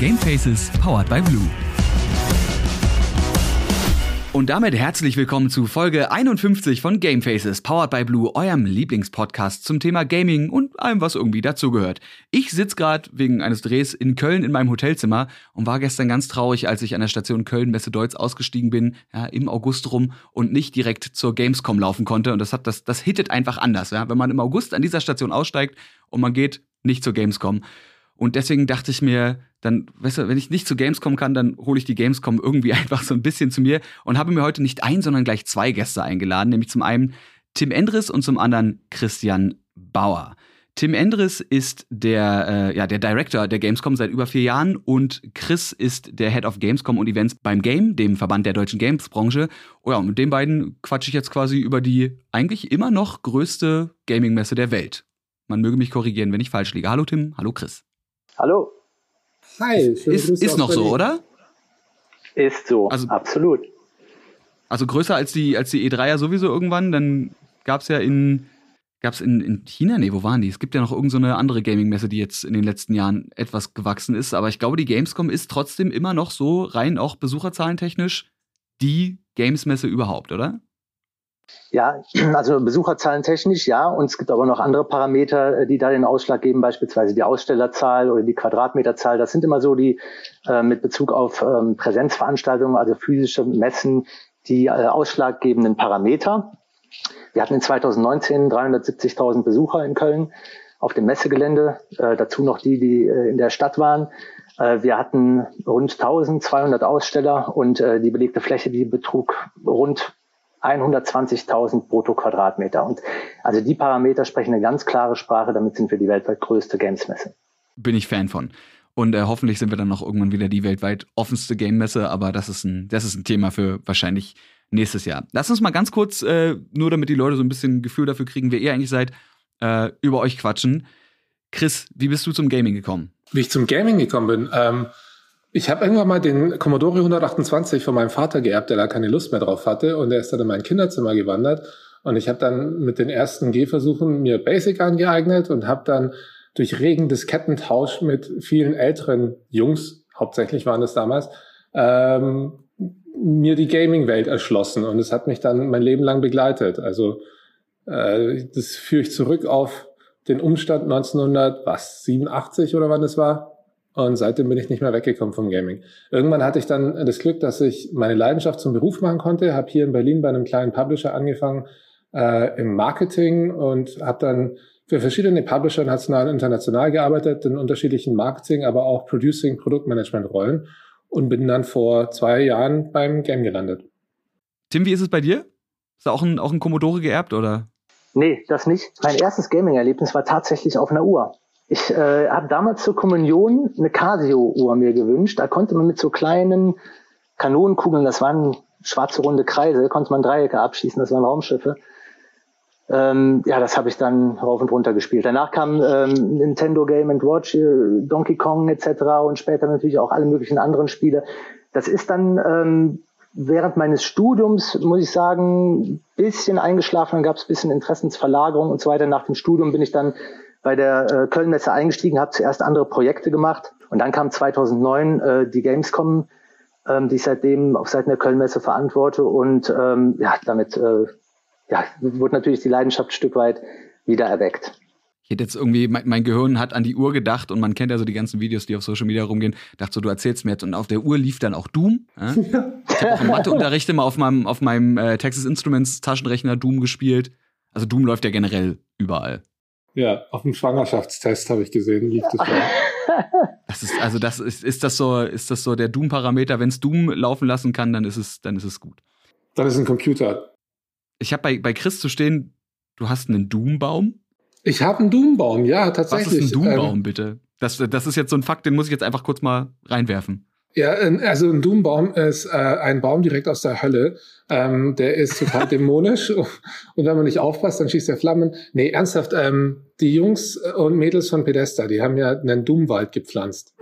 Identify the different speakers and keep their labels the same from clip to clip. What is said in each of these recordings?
Speaker 1: Gamefaces powered by Blue. Und damit herzlich willkommen zu Folge 51 von Gamefaces, powered by Blue, eurem Lieblingspodcast zum Thema Gaming und allem, was irgendwie dazugehört. Ich sitze gerade wegen eines Drehs in Köln in meinem Hotelzimmer und war gestern ganz traurig, als ich an der Station Köln Messe Deutz ausgestiegen bin, ja, im August rum und nicht direkt zur Gamescom laufen konnte. Und das hat das, das hittet einfach anders, ja. Wenn man im August an dieser Station aussteigt und man geht nicht zur Gamescom. Und deswegen dachte ich mir, dann, weißt du, wenn ich nicht zu Gamescom kann, dann hole ich die Gamescom irgendwie einfach so ein bisschen zu mir und habe mir heute nicht ein, sondern gleich zwei Gäste eingeladen, nämlich zum einen Tim Endres und zum anderen Christian Bauer. Tim Endres ist der, äh, ja, der Director der Gamescom seit über vier Jahren und Chris ist der Head of Gamescom und Events beim Game, dem Verband der deutschen Gamesbranche. Oh ja, und mit den beiden quatsche ich jetzt quasi über die eigentlich immer noch größte Gaming-Messe der Welt. Man möge mich korrigieren, wenn ich falsch liege. Hallo Tim, hallo Chris.
Speaker 2: Hallo.
Speaker 3: Hi.
Speaker 1: Ist, ist noch so, oder?
Speaker 2: Ist so, also, absolut.
Speaker 1: Also größer als die, als die E3 ja sowieso irgendwann. Dann gab es ja in, gab's in, in China, nee, wo waren die? Es gibt ja noch irgendeine so andere Gaming-Messe, die jetzt in den letzten Jahren etwas gewachsen ist. Aber ich glaube, die Gamescom ist trotzdem immer noch so rein auch besucherzahlentechnisch die Games-Messe überhaupt, oder?
Speaker 2: Ja, also Besucherzahlen technisch, ja. Und es gibt aber noch andere Parameter, äh, die da den Ausschlag geben, beispielsweise die Ausstellerzahl oder die Quadratmeterzahl. Das sind immer so die äh, mit Bezug auf ähm, Präsenzveranstaltungen, also physische Messen, die äh, ausschlaggebenden Parameter. Wir hatten in 2019 370.000 Besucher in Köln auf dem Messegelände, äh, dazu noch die, die äh, in der Stadt waren. Äh, wir hatten rund 1200 Aussteller und die belegte Fläche, die betrug rund 120.000 brutto Quadratmeter. Und also die Parameter sprechen eine ganz klare Sprache, damit sind wir die weltweit größte Gamesmesse.
Speaker 1: Bin ich Fan von. Und äh, hoffentlich sind wir dann noch irgendwann wieder die weltweit offenste Game-Messe, aber das ist, ein, das ist ein Thema für wahrscheinlich nächstes Jahr. Lass uns mal ganz kurz, äh, nur damit die Leute so ein bisschen Gefühl dafür kriegen, wer ihr eigentlich seid, äh, über euch quatschen. Chris, wie bist du zum Gaming gekommen?
Speaker 3: Wie ich zum Gaming gekommen bin? Ähm ich habe irgendwann mal den Commodore 128 von meinem Vater geerbt, der da keine Lust mehr drauf hatte. Und der ist dann in mein Kinderzimmer gewandert. Und ich habe dann mit den ersten Gehversuchen mir Basic angeeignet und habe dann durch regen Diskettentausch mit vielen älteren Jungs, hauptsächlich waren es damals, ähm, mir die Gaming-Welt erschlossen. Und es hat mich dann mein Leben lang begleitet. Also äh, das führe ich zurück auf den Umstand 1987 oder wann es war, und seitdem bin ich nicht mehr weggekommen vom Gaming. Irgendwann hatte ich dann das Glück, dass ich meine Leidenschaft zum Beruf machen konnte. Habe hier in Berlin bei einem kleinen Publisher angefangen äh, im Marketing und habe dann für verschiedene Publisher national und international gearbeitet, in unterschiedlichen Marketing, aber auch Producing, Produktmanagement-Rollen und bin dann vor zwei Jahren beim Game gelandet.
Speaker 1: Tim, wie ist es bei dir? Ist da auch ein, auch ein Commodore geerbt, oder?
Speaker 2: Nee, das nicht. Mein erstes Gaming-Erlebnis war tatsächlich auf einer Uhr. Ich äh, habe damals zur Kommunion eine Casio-Uhr mir gewünscht. Da konnte man mit so kleinen Kanonenkugeln, das waren schwarze runde Kreise, konnte man Dreiecke abschießen, das waren Raumschiffe. Ähm, ja, das habe ich dann rauf und runter gespielt. Danach kam ähm, Nintendo Game Watch, äh, Donkey Kong etc. und später natürlich auch alle möglichen anderen Spiele. Das ist dann ähm, während meines Studiums, muss ich sagen, bisschen eingeschlafen, dann gab es bisschen Interessensverlagerung und so weiter. Nach dem Studium bin ich dann bei der äh, Kölnmesse eingestiegen, habe zuerst andere Projekte gemacht und dann kam 2009 äh, die Gamescom, ähm, die ich seitdem auf Seiten der Kölnmesse verantworte und ähm, ja, damit äh, ja, wurde natürlich die Leidenschaft ein Stück weit wieder erweckt.
Speaker 1: Ich hätte jetzt irgendwie, mein, mein, Gehirn hat an die Uhr gedacht und man kennt ja so die ganzen Videos, die auf Social Media rumgehen. Dachte so, du erzählst mir jetzt und auf der Uhr lief dann auch Doom. Ja? Ich habe auch im Matheunterricht immer auf meinem, auf meinem äh, Texas Instruments Taschenrechner Doom gespielt. Also Doom läuft ja generell überall.
Speaker 3: Ja, auf dem Schwangerschaftstest habe ich gesehen, das schon.
Speaker 1: Das ist, also das ist, ist das so, ist das so der Doom-Parameter? Wenn es Doom laufen lassen kann, dann ist es, dann ist es gut.
Speaker 3: Dann ist ein Computer.
Speaker 1: Ich habe bei, bei Chris zu stehen, du hast einen Doom-Baum?
Speaker 3: Ich habe einen Doom-Baum, ja, tatsächlich.
Speaker 1: Was ist ein Doom-Baum, ähm, bitte? Das, das ist jetzt so ein Fakt, den muss ich jetzt einfach kurz mal reinwerfen.
Speaker 3: Ja, also ein Doombaum ist äh, ein Baum direkt aus der Hölle. Ähm, der ist total dämonisch und wenn man nicht aufpasst, dann schießt er Flammen. Nee, ernsthaft, ähm, die Jungs und Mädels von Pedesta, die haben ja einen Doomwald gepflanzt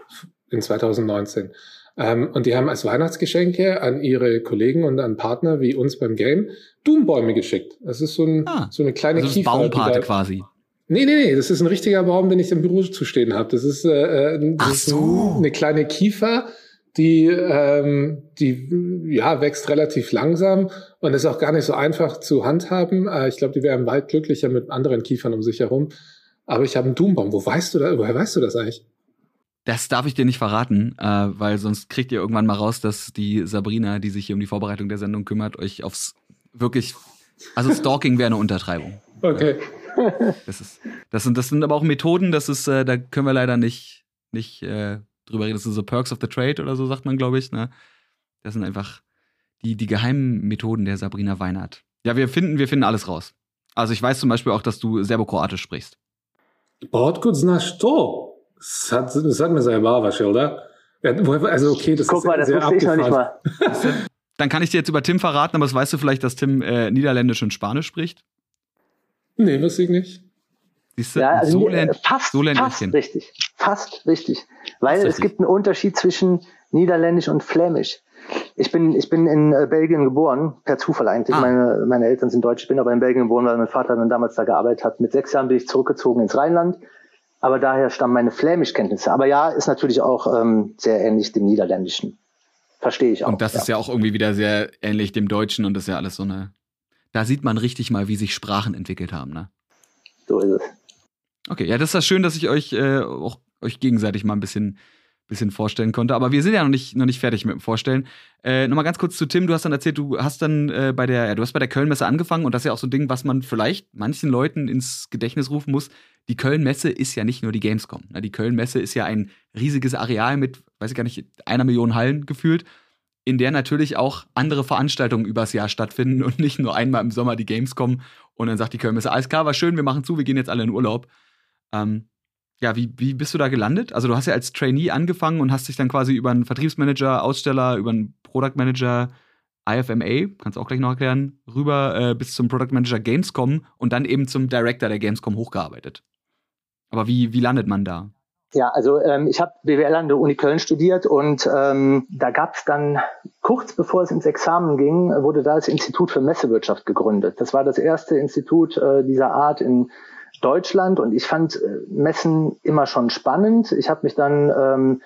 Speaker 3: in 2019. Ähm, und die haben als Weihnachtsgeschenke an ihre Kollegen und an Partner wie uns beim Game Doombäume geschickt. Das ist so, ein, ah, so eine kleine
Speaker 1: also Kiefer. Baumpate quasi.
Speaker 3: Nee, nee, nee, das ist ein richtiger Baum, den ich im Büro zu stehen habe. Das ist, äh, äh das Ach so. ist eine kleine Kiefer, die, ähm, die ja, wächst relativ langsam und ist auch gar nicht so einfach zu handhaben. Äh, ich glaube, die wären bald glücklicher mit anderen Kiefern um sich herum. Aber ich habe einen Doombaum. Wo weißt du da, woher weißt du das eigentlich?
Speaker 1: Das darf ich dir nicht verraten, äh, weil sonst kriegt ihr irgendwann mal raus, dass die Sabrina, die sich hier um die Vorbereitung der Sendung kümmert, euch aufs wirklich, also Stalking wäre eine Untertreibung.
Speaker 3: Okay.
Speaker 1: Das ist, das sind, das sind aber auch Methoden, das ist, äh, da können wir leider nicht, nicht äh, drüber. Das sind so Perks of the Trade oder so, sagt man, glaube ich. Ne? Das sind einfach die, die geheimen Methoden der Sabrina Weinert. Ja, wir finden, wir finden alles raus. Also ich weiß zum Beispiel auch, dass du Serbokroatisch sprichst.
Speaker 3: Otkud znaš to? Sag, sag mir selber, was, oder? Also okay, das
Speaker 2: Guck ist mal, das sehr ich noch nicht mal.
Speaker 1: Dann kann ich dir jetzt über Tim verraten, aber das weißt du vielleicht, dass Tim äh, Niederländisch und Spanisch spricht?
Speaker 3: Nee, wusste ich nicht.
Speaker 2: Siehst du, ja, also so lernt, fast, so lernt fast richtig. Fast richtig. Weil es gibt einen Unterschied zwischen Niederländisch und Flämisch. Ich bin, ich bin in äh, Belgien geboren, per Zufall eigentlich. Ah. Meine, meine Eltern sind deutsch, ich bin aber in Belgien geboren, weil mein Vater dann damals da gearbeitet hat. Mit sechs Jahren bin ich zurückgezogen ins Rheinland. Aber daher stammen meine Flämischkenntnisse. Aber ja, ist natürlich auch ähm, sehr ähnlich dem Niederländischen. Verstehe ich auch.
Speaker 1: Und das ja. ist ja auch irgendwie wieder sehr ähnlich dem Deutschen und das ist ja alles so eine. Da sieht man richtig mal, wie sich Sprachen entwickelt haben, ne?
Speaker 2: So ist es.
Speaker 1: Okay, ja, das ist ja schön, dass ich euch äh, auch euch gegenseitig mal ein bisschen bisschen vorstellen konnte. Aber wir sind ja noch nicht, noch nicht fertig mit dem Vorstellen. Äh, Nochmal ganz kurz zu Tim. Du hast dann erzählt, du hast dann äh, bei der, ja, du hast bei der Kölnmesse angefangen und das ist ja auch so ein Ding, was man vielleicht manchen Leuten ins Gedächtnis rufen muss. Die Kölnmesse ist ja nicht nur die Gamescom. Ne? Die Kölnmesse ist ja ein riesiges Areal mit, weiß ich gar nicht, einer Million Hallen gefühlt, in der natürlich auch andere Veranstaltungen übers Jahr stattfinden und nicht nur einmal im Sommer die Gamescom und dann sagt die Kölnmesse, alles klar, war schön, wir machen zu, wir gehen jetzt alle in Urlaub. Ähm, ja, wie, wie bist du da gelandet? Also du hast ja als Trainee angefangen und hast dich dann quasi über einen Vertriebsmanager, Aussteller, über einen Product Manager, IFMA, kannst du auch gleich noch erklären, rüber äh, bis zum Product Manager Gamescom und dann eben zum Director der Gamescom hochgearbeitet. Aber wie, wie landet man da?
Speaker 2: Ja, also ähm, ich habe BWL an der Uni Köln studiert und ähm, da gab es dann kurz bevor es ins Examen ging, wurde da das Institut für Messewirtschaft gegründet. Das war das erste Institut äh, dieser Art in Deutschland und ich fand äh, Messen immer schon spannend. Ich habe mich dann ähm,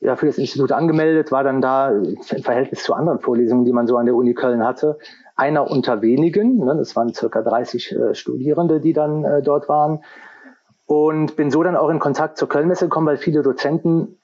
Speaker 2: ja, für das Institut angemeldet, war dann da im Verhältnis zu anderen Vorlesungen, die man so an der Uni Köln hatte, einer unter wenigen. Ne, waren circa 30 äh, Studierende, die dann äh, dort waren. Und bin so dann auch in Kontakt zur Kölnmesse gekommen, weil viele Dozenten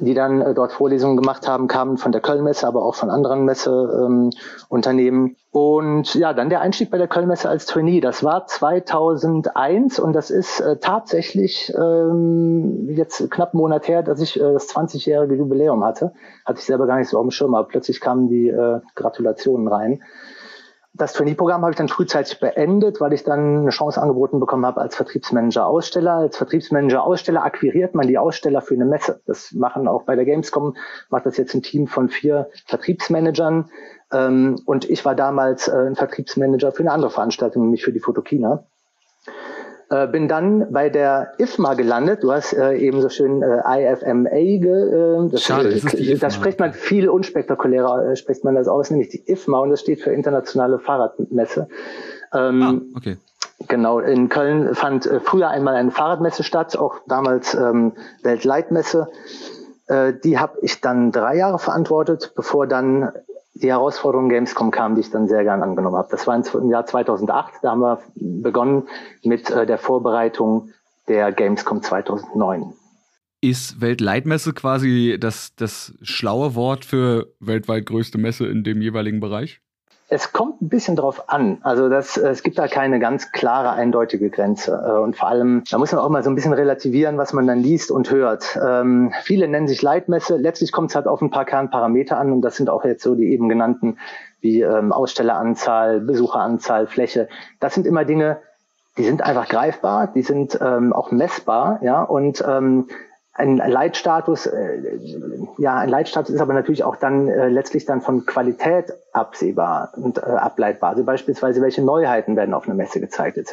Speaker 2: die dann äh, dort Vorlesungen gemacht haben, kamen von der Kölnmesse, aber auch von anderen Messeunternehmen. Ähm, und ja, dann der Einstieg bei der Kölnmesse als Trainee. Das war 2001 und das ist äh, tatsächlich ähm, jetzt knapp einen Monat her, dass ich äh, das 20-jährige Jubiläum hatte. Hatte ich selber gar nicht so auf dem Schirm, aber plötzlich kamen die äh, Gratulationen rein das Trainee-Programm habe ich dann frühzeitig beendet, weil ich dann eine Chance angeboten bekommen habe als Vertriebsmanager Aussteller. Als Vertriebsmanager Aussteller akquiriert man die Aussteller für eine Messe. Das machen auch bei der Gamescom, macht das jetzt ein Team von vier Vertriebsmanagern. Ähm, und ich war damals äh, ein Vertriebsmanager für eine andere Veranstaltung, nämlich für die Fotokina. Äh, bin dann bei der IFMA gelandet. Du hast äh, eben so schön äh, IFMA ge, äh, das,
Speaker 1: Schade, das,
Speaker 2: ist das spricht man viel unspektakulärer, äh, spricht man das aus, nämlich die IFMA und das steht für Internationale Fahrradmesse. Ähm,
Speaker 1: ah, okay.
Speaker 2: Genau, in Köln fand äh, früher einmal eine Fahrradmesse statt, auch damals ähm, Weltleitmesse. Die habe ich dann drei Jahre verantwortet, bevor dann die Herausforderung Gamescom kam, die ich dann sehr gern angenommen habe. Das war im Jahr 2008, da haben wir begonnen mit äh, der Vorbereitung der Gamescom 2009.
Speaker 1: Ist Weltleitmesse quasi das, das schlaue Wort für weltweit größte Messe in dem jeweiligen Bereich?
Speaker 2: Es kommt ein bisschen drauf an. Also das, es gibt da keine ganz klare, eindeutige Grenze. Äh, und vor allem, da muss man auch mal so ein bisschen relativieren, was man dann liest und hört. Ähm, viele nennen sich Leitmesse. Letztlich kommt es halt auf ein paar Kernparameter an und das sind auch jetzt so die eben genannten wie ähm, Ausstelleranzahl, Besucheranzahl, Fläche. Das sind immer Dinge, die sind einfach greifbar, die sind ähm, auch messbar, ja, und ähm, ein Leitstatus, äh, ja, ein Leitstatus ist aber natürlich auch dann äh, letztlich dann von Qualität absehbar und äh, ableitbar. Also beispielsweise, welche Neuheiten werden auf einer Messe gezeigt, etc.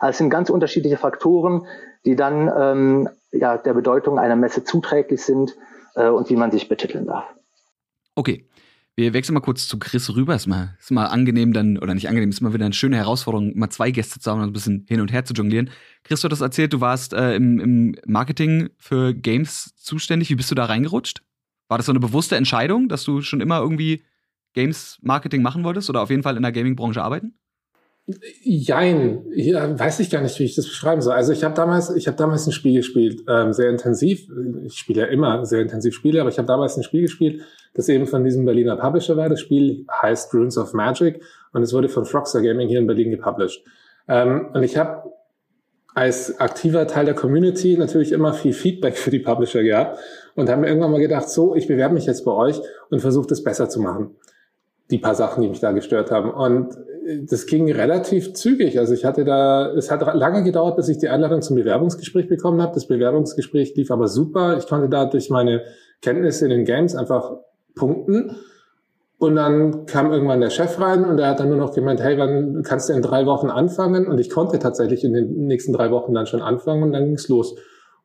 Speaker 2: Also es sind ganz unterschiedliche Faktoren, die dann ähm, ja, der Bedeutung einer Messe zuträglich sind äh, und wie man sich betiteln darf.
Speaker 1: Okay. Wir wechseln mal kurz zu Chris rüber. Ist mal, ist mal angenehm dann, oder nicht angenehm, ist mal wieder eine schöne Herausforderung, mal zwei Gäste zu haben und ein bisschen hin und her zu jonglieren. Chris, du hast erzählt, du warst äh, im, im Marketing für Games zuständig. Wie bist du da reingerutscht? War das so eine bewusste Entscheidung, dass du schon immer irgendwie Games-Marketing machen wolltest oder auf jeden Fall in der Gaming-Branche arbeiten?
Speaker 3: Jein, ja, weiß ich gar nicht, wie ich das beschreiben soll. Also ich habe damals, ich habe damals ein Spiel gespielt, ähm, sehr intensiv. Ich spiele ja immer sehr intensiv Spiele, aber ich habe damals ein Spiel gespielt, das eben von diesem Berliner Publisher war. Das Spiel heißt Runes of Magic und es wurde von Frogstar Gaming hier in Berlin gepublished. Ähm, und ich habe als aktiver Teil der Community natürlich immer viel Feedback für die Publisher gehabt und habe mir irgendwann mal gedacht, so, ich bewerbe mich jetzt bei euch und versuche das besser zu machen. Die paar Sachen, die mich da gestört haben. Und das ging relativ zügig. Also ich hatte da, es hat lange gedauert, bis ich die Einladung zum Bewerbungsgespräch bekommen habe. Das Bewerbungsgespräch lief aber super. Ich konnte da durch meine Kenntnisse in den Games einfach punkten. Und dann kam irgendwann der Chef rein und er hat dann nur noch gemeint, hey, wann kannst du in drei Wochen anfangen? Und ich konnte tatsächlich in den nächsten drei Wochen dann schon anfangen und dann ging's los.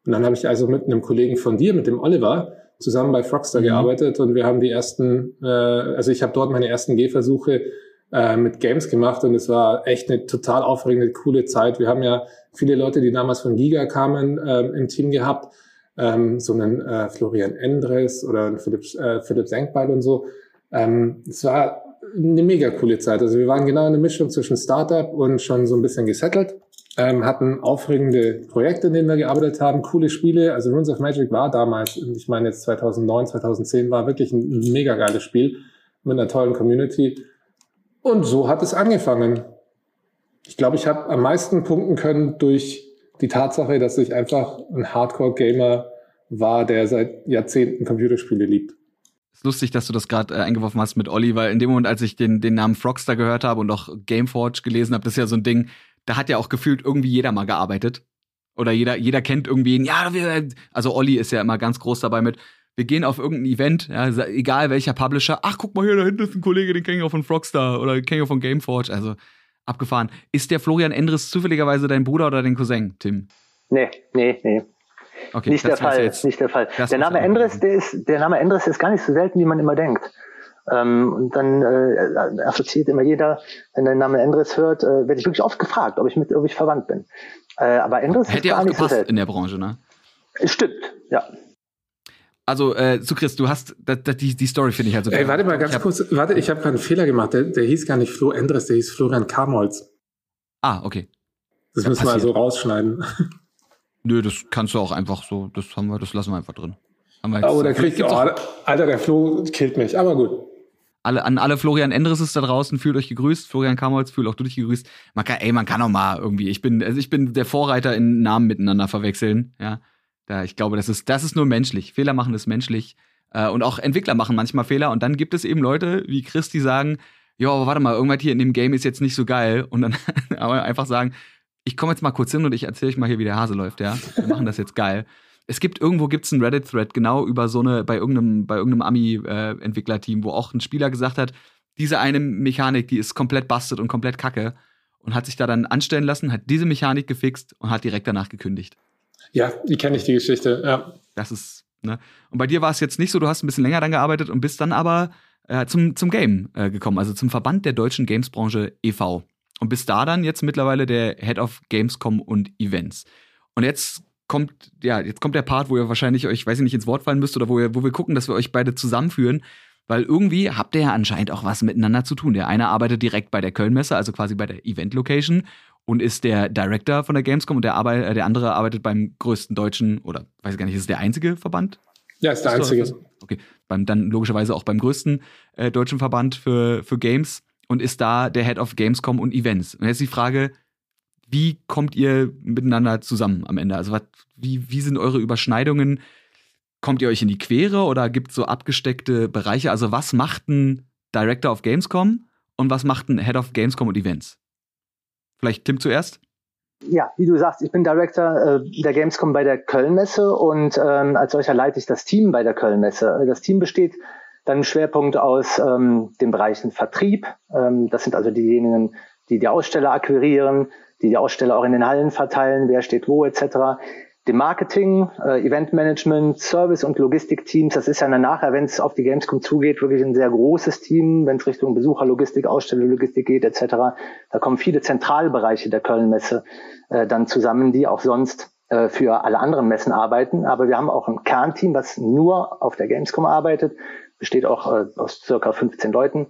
Speaker 3: Und dann habe ich also mit einem Kollegen von dir, mit dem Oliver, zusammen bei Frogstar mhm. gearbeitet und wir haben die ersten, äh, also ich habe dort meine ersten Gehversuche äh, mit Games gemacht und es war echt eine total aufregende, coole Zeit. Wir haben ja viele Leute, die damals von Giga kamen, äh, im Team gehabt, ähm, so einen äh, Florian Endres oder einen Philipp, äh, Philipp Senkbeil und so. Ähm, es war eine mega coole Zeit. Also wir waren genau in der Mischung zwischen Startup und schon so ein bisschen gesettelt. Ähm, hatten aufregende Projekte, in denen wir gearbeitet haben, coole Spiele. Also Runes of Magic war damals, ich meine jetzt 2009, 2010, war wirklich ein mega geiles Spiel mit einer tollen Community. Und so hat es angefangen. Ich glaube, ich habe am meisten punkten können durch die Tatsache, dass ich einfach ein Hardcore-Gamer war, der seit Jahrzehnten Computerspiele liebt.
Speaker 1: Ist lustig, dass du das gerade äh, eingeworfen hast mit Olli, weil in dem Moment, als ich den, den Namen Frogstar gehört habe und auch Gameforge gelesen habe, das ist ja so ein Ding, da hat ja auch gefühlt irgendwie jeder mal gearbeitet. Oder jeder, jeder kennt irgendwie, ja, wir, also Olli ist ja immer ganz groß dabei mit, wir gehen auf irgendein Event, ja, egal welcher Publisher, ach, guck mal hier, da hinten ist ein Kollege, den kenne ich auch von Frogstar oder den kenne ich auch von Gameforge, also abgefahren. Ist der Florian Endres zufälligerweise dein Bruder oder dein Cousin, Tim?
Speaker 2: Nee, nee, nee. Okay, nicht der Fall, jetzt, nicht der Fall. Der Name Endres, der ist, der Name Endres ist gar nicht so selten, wie man immer denkt. Ähm, und dann äh, assoziiert immer jeder, wenn der Name Endres hört, äh, werde ich wirklich oft gefragt, ob ich mit, ob ich verwandt bin. Äh, aber Endres
Speaker 1: Hätte
Speaker 2: ist gar
Speaker 1: auch
Speaker 2: nicht
Speaker 1: gepasst
Speaker 2: so selten.
Speaker 1: in der Branche, ne?
Speaker 2: Stimmt, ja.
Speaker 1: Also, äh, zu Chris, du hast das, das, die, die Story finde ich also.
Speaker 3: Ey, warte mal ganz kurz, warte, ich habe gerade einen Fehler gemacht. Der, der hieß gar nicht Flo Endres, der hieß Florian Kamholz.
Speaker 1: Ah, okay.
Speaker 3: Das ja, müssen passiert. wir also rausschneiden.
Speaker 1: Nö, das kannst du auch einfach so, das haben wir, das lassen wir einfach drin.
Speaker 3: Wir oh, der kriegt, oh, Alter, der Flo killt mich, aber gut.
Speaker 1: Alle, an alle Florian Endres da draußen, fühlt euch gegrüßt. Florian Kamholz, fühlt auch du dich gegrüßt. Man kann, ey, man kann auch mal irgendwie, ich bin, also ich bin der Vorreiter in Namen miteinander verwechseln, ja. Da, ich glaube, das ist, das ist nur menschlich. Fehler machen ist menschlich. Äh, und auch Entwickler machen manchmal Fehler. Und dann gibt es eben Leute wie Chris, die sagen, ja, aber warte mal, irgendwas hier in dem Game ist jetzt nicht so geil. Und dann aber einfach sagen, ich komme jetzt mal kurz hin und ich erzähle euch mal hier, wie der Hase läuft, ja. Wir machen das jetzt geil. Es gibt irgendwo gibt's einen Reddit-Thread genau über so eine, bei irgendeinem, bei irgendeinem Ami-Entwicklerteam, wo auch ein Spieler gesagt hat, diese eine Mechanik, die ist komplett busted und komplett kacke. Und hat sich da dann anstellen lassen, hat diese Mechanik gefixt und hat direkt danach gekündigt.
Speaker 3: Ja, die kenne ich, die Geschichte, ja.
Speaker 1: Das ist, ne? Und bei dir war es jetzt nicht so, du hast ein bisschen länger dann gearbeitet und bist dann aber äh, zum, zum Game äh, gekommen, also zum Verband der deutschen Gamesbranche e.V. Und bist da dann jetzt mittlerweile der Head of Gamescom und Events. Und jetzt kommt, ja, jetzt kommt der Part, wo ihr wahrscheinlich euch, weiß ich nicht, ins Wort fallen müsst oder wo, ihr, wo wir gucken, dass wir euch beide zusammenführen. Weil irgendwie habt ihr ja anscheinend auch was miteinander zu tun. Der eine arbeitet direkt bei der Kölnmesse, also quasi bei der Event-Location und ist der Director von der Gamescom und der, Arbeit, äh, der andere arbeitet beim größten deutschen, oder weiß ich gar nicht, ist es der einzige Verband?
Speaker 3: Ja, ist der ist einzige.
Speaker 1: Okay, beim, dann logischerweise auch beim größten äh, deutschen Verband für, für Games und ist da der Head of Gamescom und Events. Und jetzt die Frage, wie kommt ihr miteinander zusammen am Ende? Also was, wie, wie sind eure Überschneidungen? Kommt ihr euch in die Quere oder gibt es so abgesteckte Bereiche? Also was macht ein Director of Gamescom und was macht ein Head of Gamescom und Events? Vielleicht Tim zuerst?
Speaker 2: Ja, wie du sagst, ich bin Director äh, der Gamescom bei der Kölnmesse und ähm, als solcher leite ich das Team bei der Kölnmesse. Das Team besteht dann Schwerpunkt aus ähm, den Bereichen Vertrieb. Ähm, das sind also diejenigen, die die Aussteller akquirieren, die die Aussteller auch in den Hallen verteilen, wer steht wo etc. dem Marketing, äh, Eventmanagement, Service und Logistikteams. Das ist ja nachher, wenn es auf die Gamescom zugeht, wirklich ein sehr großes Team, wenn es Richtung Besucherlogistik, Ausstellerlogistik geht etc. Da kommen viele Zentralbereiche der Kölnmesse äh, dann zusammen, die auch sonst äh, für alle anderen Messen arbeiten. Aber wir haben auch ein Kernteam, was nur auf der Gamescom arbeitet, besteht auch äh, aus circa 15 Leuten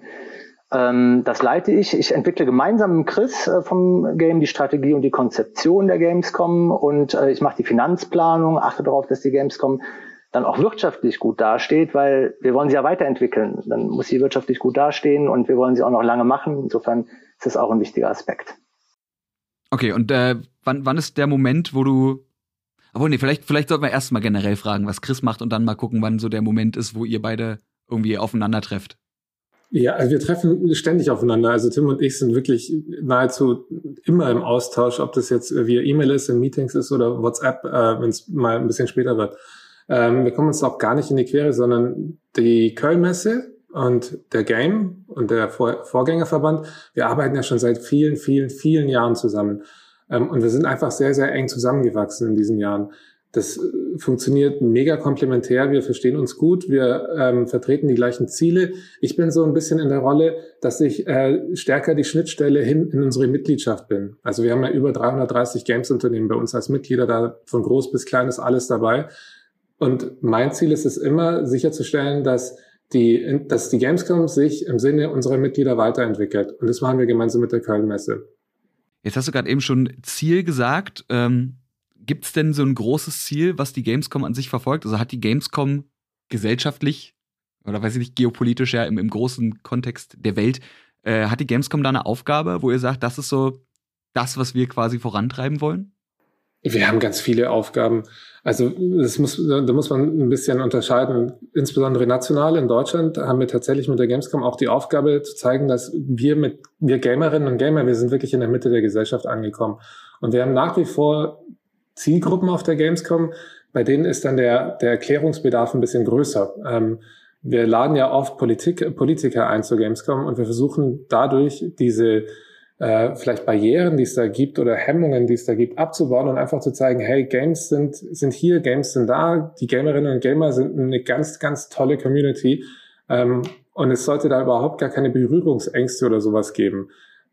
Speaker 2: das leite ich. Ich entwickle gemeinsam mit Chris äh, vom Game die Strategie und die Konzeption der Gamescom und äh, ich mache die Finanzplanung, achte darauf, dass die Gamescom dann auch wirtschaftlich gut dasteht, weil wir wollen sie ja weiterentwickeln. Dann muss sie wirtschaftlich gut dastehen und wir wollen sie auch noch lange machen. Insofern ist das auch ein wichtiger Aspekt.
Speaker 1: Okay, und äh, wann, wann ist der Moment, wo du obwohl, nee, vielleicht, vielleicht sollten wir erst mal generell fragen, was Chris macht und dann mal gucken, wann so der Moment ist, wo ihr beide irgendwie aufeinander trefft.
Speaker 3: Ja, also wir treffen ständig aufeinander. Also Tim und ich sind wirklich nahezu immer im Austausch, ob das jetzt via E-Mail ist, in Meetings ist oder WhatsApp, äh, wenn es mal ein bisschen später wird. Ähm, wir kommen uns auch gar nicht in die Quere, sondern die Kölnmesse und der Game und der Vor Vorgängerverband, wir arbeiten ja schon seit vielen, vielen, vielen Jahren zusammen. Ähm, und wir sind einfach sehr, sehr eng zusammengewachsen in diesen Jahren. Das äh, funktioniert mega komplementär. Wir verstehen uns gut. Wir ähm, vertreten die gleichen Ziele. Ich bin so ein bisschen in der Rolle, dass ich äh, stärker die Schnittstelle hin in unsere Mitgliedschaft bin. Also wir haben ja über 330 Games-Unternehmen bei uns als Mitglieder da von groß bis klein ist alles dabei. Und mein Ziel ist es immer, sicherzustellen, dass die, dass die Gamescom sich im Sinne unserer Mitglieder weiterentwickelt. Und das machen wir gemeinsam mit der Köln-Messe.
Speaker 1: Jetzt hast du gerade eben schon Ziel gesagt. Ähm Gibt es denn so ein großes Ziel, was die Gamescom an sich verfolgt? Also hat die Gamescom gesellschaftlich oder weiß ich nicht, geopolitisch ja im, im großen Kontext der Welt, äh, hat die Gamescom da eine Aufgabe, wo ihr sagt, das ist so das, was wir quasi vorantreiben wollen?
Speaker 3: Wir haben ganz viele Aufgaben. Also das muss, da muss man ein bisschen unterscheiden. Insbesondere national in Deutschland haben wir tatsächlich mit der Gamescom auch die Aufgabe zu zeigen, dass wir mit wir Gamerinnen und Gamer, wir sind wirklich in der Mitte der Gesellschaft angekommen. Und wir haben nach wie vor Zielgruppen auf der Gamescom, bei denen ist dann der, der Erklärungsbedarf ein bisschen größer. Ähm, wir laden ja oft Politik, Politiker ein zur Gamescom und wir versuchen dadurch diese äh, vielleicht Barrieren, die es da gibt oder Hemmungen, die es da gibt, abzubauen und einfach zu zeigen, hey, Games sind, sind hier, Games sind da, die Gamerinnen und Gamer sind eine ganz, ganz tolle Community ähm, und es sollte da überhaupt gar keine Berührungsängste oder sowas geben.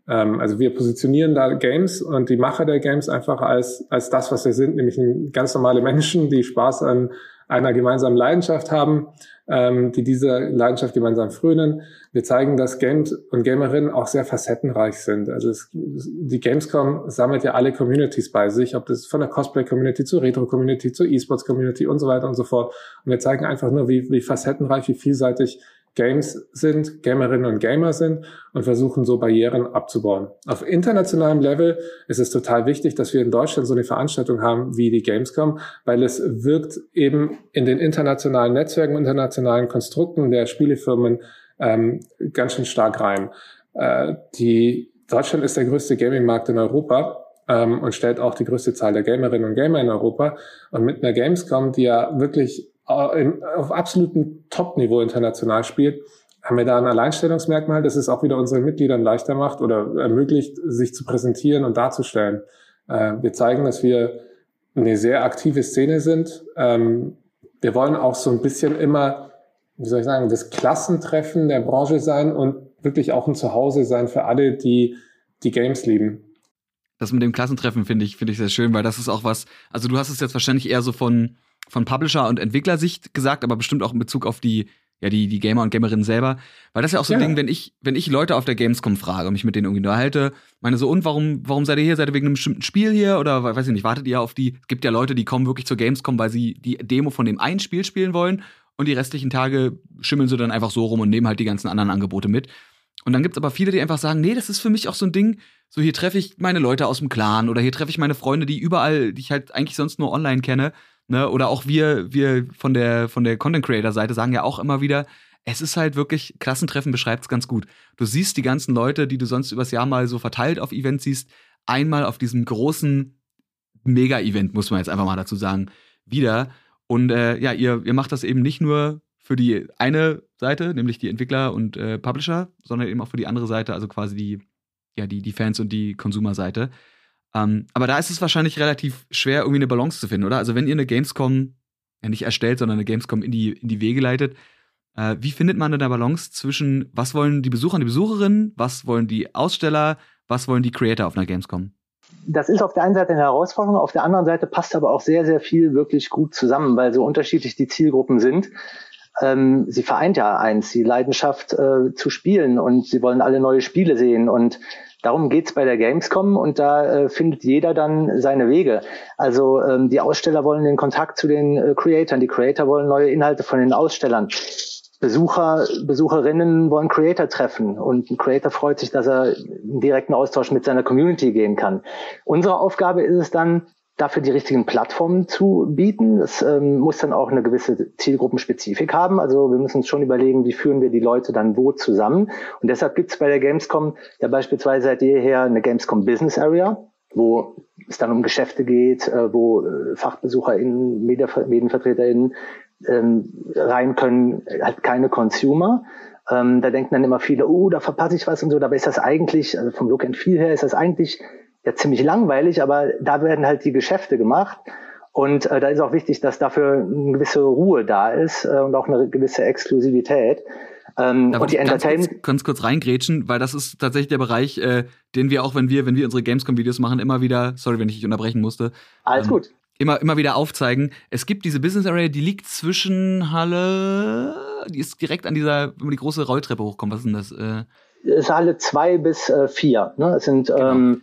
Speaker 3: Ähm, also wir positionieren da Games und die Macher der Games einfach als, als das, was wir sind, nämlich ganz normale Menschen, die Spaß an einer gemeinsamen Leidenschaft haben, ähm, die dieser Leidenschaft gemeinsam frönen. Wir zeigen, dass Games und Gamerinnen auch sehr facettenreich sind. Also es, die Gamescom sammelt ja alle Communities bei sich, ob das von der Cosplay-Community zur Retro-Community, zur E-Sports-Community und so weiter und so fort. Und wir zeigen einfach nur, wie, wie facettenreich, wie vielseitig Games sind, Gamerinnen und Gamer sind und versuchen so Barrieren abzubauen. Auf internationalem Level ist es total wichtig, dass wir in Deutschland so eine Veranstaltung haben wie die Gamescom, weil es wirkt eben in den internationalen Netzwerken, internationalen Konstrukten der Spielefirmen ähm, ganz schön stark rein. Äh, die Deutschland ist der größte Gaming-Markt in Europa ähm, und stellt auch die größte Zahl der Gamerinnen und Gamer in Europa. Und mit einer Gamescom, die ja wirklich auf absolutem Top-Niveau international spielt, haben wir da ein Alleinstellungsmerkmal, das es auch wieder unseren Mitgliedern leichter macht oder ermöglicht, sich zu präsentieren und darzustellen. Äh, wir zeigen, dass wir eine sehr aktive Szene sind. Ähm, wir wollen auch so ein bisschen immer, wie soll ich sagen, das Klassentreffen der Branche sein und wirklich auch ein Zuhause sein für alle, die die Games lieben.
Speaker 1: Das mit dem Klassentreffen finde ich, finde ich sehr schön, weil das ist auch was, also du hast es jetzt wahrscheinlich eher so von, von Publisher- und Entwicklersicht gesagt, aber bestimmt auch in Bezug auf die, ja, die, die Gamer und Gamerinnen selber. Weil das ist ja auch so ein ja. Ding, wenn ich, wenn ich Leute auf der Gamescom frage und mich mit denen irgendwie unterhalte, meine so, und warum, warum seid ihr hier? Seid ihr wegen einem bestimmten Spiel hier? Oder weiß ich nicht, wartet ihr auf die? Es gibt ja Leute, die kommen wirklich zur Gamescom, weil sie die Demo von dem einen Spiel spielen wollen und die restlichen Tage schimmeln sie dann einfach so rum und nehmen halt die ganzen anderen Angebote mit. Und dann gibt's aber viele, die einfach sagen, nee, das ist für mich auch so ein Ding, so hier treffe ich meine Leute aus dem Clan oder hier treffe ich meine Freunde, die überall, die ich halt eigentlich sonst nur online kenne. Ne? Oder auch wir, wir von der, von der Content Creator Seite sagen ja auch immer wieder, es ist halt wirklich, Klassentreffen beschreibt es ganz gut. Du siehst die ganzen Leute, die du sonst übers Jahr mal so verteilt auf Events siehst, einmal auf diesem großen Mega-Event, muss man jetzt einfach mal dazu sagen, wieder. Und äh, ja, ihr, ihr macht das eben nicht nur für die eine Seite, nämlich die Entwickler und äh, Publisher, sondern eben auch für die andere Seite, also quasi die, ja, die, die Fans und die Konsumerseite. Ähm, aber da ist es wahrscheinlich relativ schwer, irgendwie eine Balance zu finden, oder? Also wenn ihr eine Gamescom ja nicht erstellt, sondern eine Gamescom in die, in die Wege leitet, äh, wie findet man denn da Balance zwischen, was wollen die Besucher und die Besucherinnen, was wollen die Aussteller, was wollen die Creator auf einer Gamescom?
Speaker 2: Das ist auf der einen Seite eine Herausforderung, auf der anderen Seite passt aber auch sehr, sehr viel wirklich gut zusammen, weil so unterschiedlich die Zielgruppen sind. Ähm, sie vereint ja eins, die Leidenschaft äh, zu spielen und sie wollen alle neue Spiele sehen und Darum geht's bei der Gamescom und da äh, findet jeder dann seine Wege. Also ähm, die Aussteller wollen den Kontakt zu den äh, Creatoren, die Creator wollen neue Inhalte von den Ausstellern. Besucher, Besucherinnen wollen Creator treffen und ein Creator freut sich, dass er in direkten Austausch mit seiner Community gehen kann. Unsere Aufgabe ist es dann, dafür die richtigen Plattformen zu bieten. Das ähm, muss dann auch eine gewisse Zielgruppenspezifik haben. Also wir müssen uns schon überlegen, wie führen wir die Leute dann wo zusammen. Und deshalb gibt es bei der Gamescom ja beispielsweise seit jeher eine Gamescom Business Area, wo es dann um Geschäfte geht, äh, wo äh, FachbesucherInnen, MedienvertreterInnen ähm, rein können, halt keine Consumer. Ähm, da denken dann immer viele, oh, da verpasse ich was und so. Dabei ist das eigentlich, also vom Look and Feel her, ist das eigentlich ja ziemlich langweilig, aber da werden halt die Geschäfte gemacht. Und äh, da ist auch wichtig, dass dafür eine gewisse Ruhe da ist äh, und auch eine gewisse Exklusivität.
Speaker 1: Ähm, da wollte ich ganz kurz, ganz kurz reingrätschen, weil das ist tatsächlich der Bereich, äh, den wir auch, wenn wir, wenn wir unsere Gamescom-Videos machen, immer wieder, sorry, wenn ich dich unterbrechen musste.
Speaker 2: Alles ähm, gut
Speaker 1: immer, immer wieder aufzeigen. Es gibt diese Business Area, die liegt zwischen Halle, die ist direkt an dieser, wenn man die große Rolltreppe hochkommt, was ist denn das? Äh?
Speaker 2: Es ist Halle zwei bis äh, vier. Ne? Es sind genau. ähm,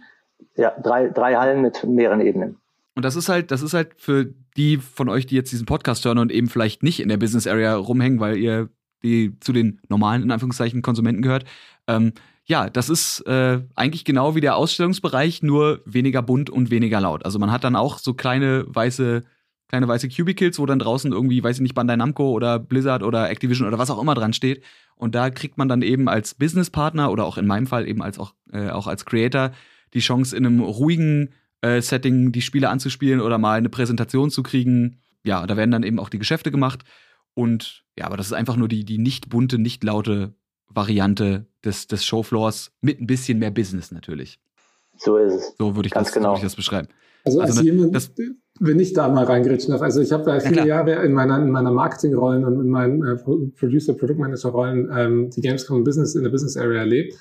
Speaker 2: ja, drei, drei Hallen mit mehreren Ebenen.
Speaker 1: Und das ist halt, das ist halt für die von euch, die jetzt diesen Podcast hören und eben vielleicht nicht in der Business Area rumhängen, weil ihr die zu den normalen, in Anführungszeichen, Konsumenten gehört. Ähm, ja, das ist äh, eigentlich genau wie der Ausstellungsbereich, nur weniger bunt und weniger laut. Also man hat dann auch so kleine weiße, kleine weiße Cubicles, wo dann draußen irgendwie, weiß ich nicht, Bandai Namco oder Blizzard oder Activision oder was auch immer dran steht. Und da kriegt man dann eben als Businesspartner oder auch in meinem Fall eben als auch, äh, auch als Creator die Chance, in einem ruhigen äh, Setting die Spiele anzuspielen oder mal eine Präsentation zu kriegen. Ja, da werden dann eben auch die Geschäfte gemacht. Und ja, aber das ist einfach nur die, die nicht bunte, nicht laute Variante des, des Showfloors mit ein bisschen mehr Business natürlich.
Speaker 2: So ist es.
Speaker 1: So würde ich, das, genau. würd ich das beschreiben.
Speaker 3: Also, also als ne, jemand, das, wenn ich da mal reingrätschen darf, also ich habe da viele ja, Jahre in meiner, in meiner Marketingrollen und in meinen äh, Producer, Produktmanager-Rollen ähm, die Gamescom Business in der Business Area erlebt.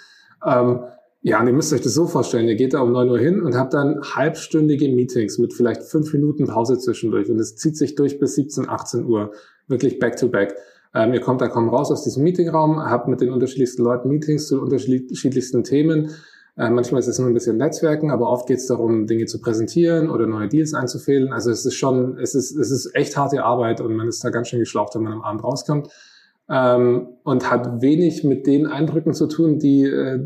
Speaker 3: Ähm, ja, und ihr müsst euch das so vorstellen, ihr geht da um neun Uhr hin und habt dann halbstündige Meetings mit vielleicht fünf Minuten Pause zwischendurch und es zieht sich durch bis 17, 18 Uhr, wirklich back to back. Ähm, ihr kommt da kommen raus aus diesem Meetingraum, habt mit den unterschiedlichsten Leuten Meetings zu unterschiedlichsten Themen. Äh, manchmal ist es nur ein bisschen Netzwerken, aber oft geht es darum, Dinge zu präsentieren oder neue Deals einzufädeln. Also es ist schon, es ist, es ist echt harte Arbeit und man ist da ganz schön geschlaucht, wenn man am Abend rauskommt ähm, und hat wenig mit den Eindrücken zu tun, die, äh,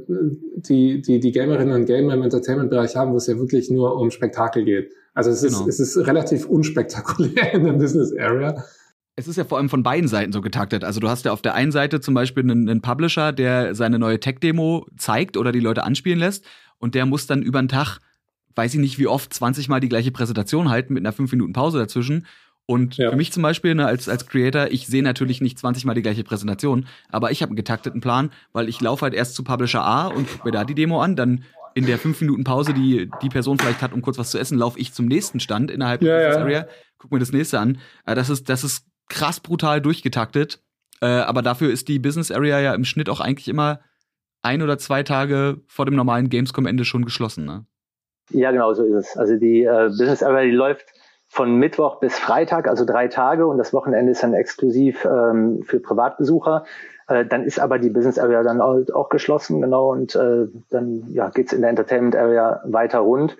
Speaker 3: die, die, die Gamerinnen und Gamer im Entertainment-Bereich haben, wo es ja wirklich nur um Spektakel geht. Also es genau. ist, es ist relativ unspektakulär in der Business Area.
Speaker 1: Es ist ja vor allem von beiden Seiten so getaktet. Also du hast ja auf der einen Seite zum Beispiel einen, einen Publisher, der seine neue Tech-Demo zeigt oder die Leute anspielen lässt und der muss dann über den Tag, weiß ich nicht wie oft, 20 Mal die gleiche Präsentation halten mit einer 5 Minuten Pause dazwischen und ja. für mich zum Beispiel ne, als, als Creator, ich sehe natürlich nicht 20 Mal die gleiche Präsentation, aber ich habe einen getakteten Plan, weil ich laufe halt erst zu Publisher A und gucke mir da die Demo an, dann in der 5 Minuten Pause, die die Person vielleicht hat, um kurz was zu essen, laufe ich zum nächsten Stand innerhalb
Speaker 3: ja, der
Speaker 1: ja. Area, guck mir das nächste an. Äh, das ist, das ist krass brutal durchgetaktet. Äh, aber dafür ist die Business Area ja im Schnitt auch eigentlich immer ein oder zwei Tage vor dem normalen Gamescom-Ende schon geschlossen, ne?
Speaker 2: Ja, genau so ist es. Also die äh, Business Area, die läuft von Mittwoch bis Freitag, also drei Tage und das Wochenende ist dann exklusiv ähm, für Privatbesucher. Äh, dann ist aber die Business Area dann auch, auch geschlossen, genau, und äh, dann ja, geht's in der Entertainment Area weiter rund.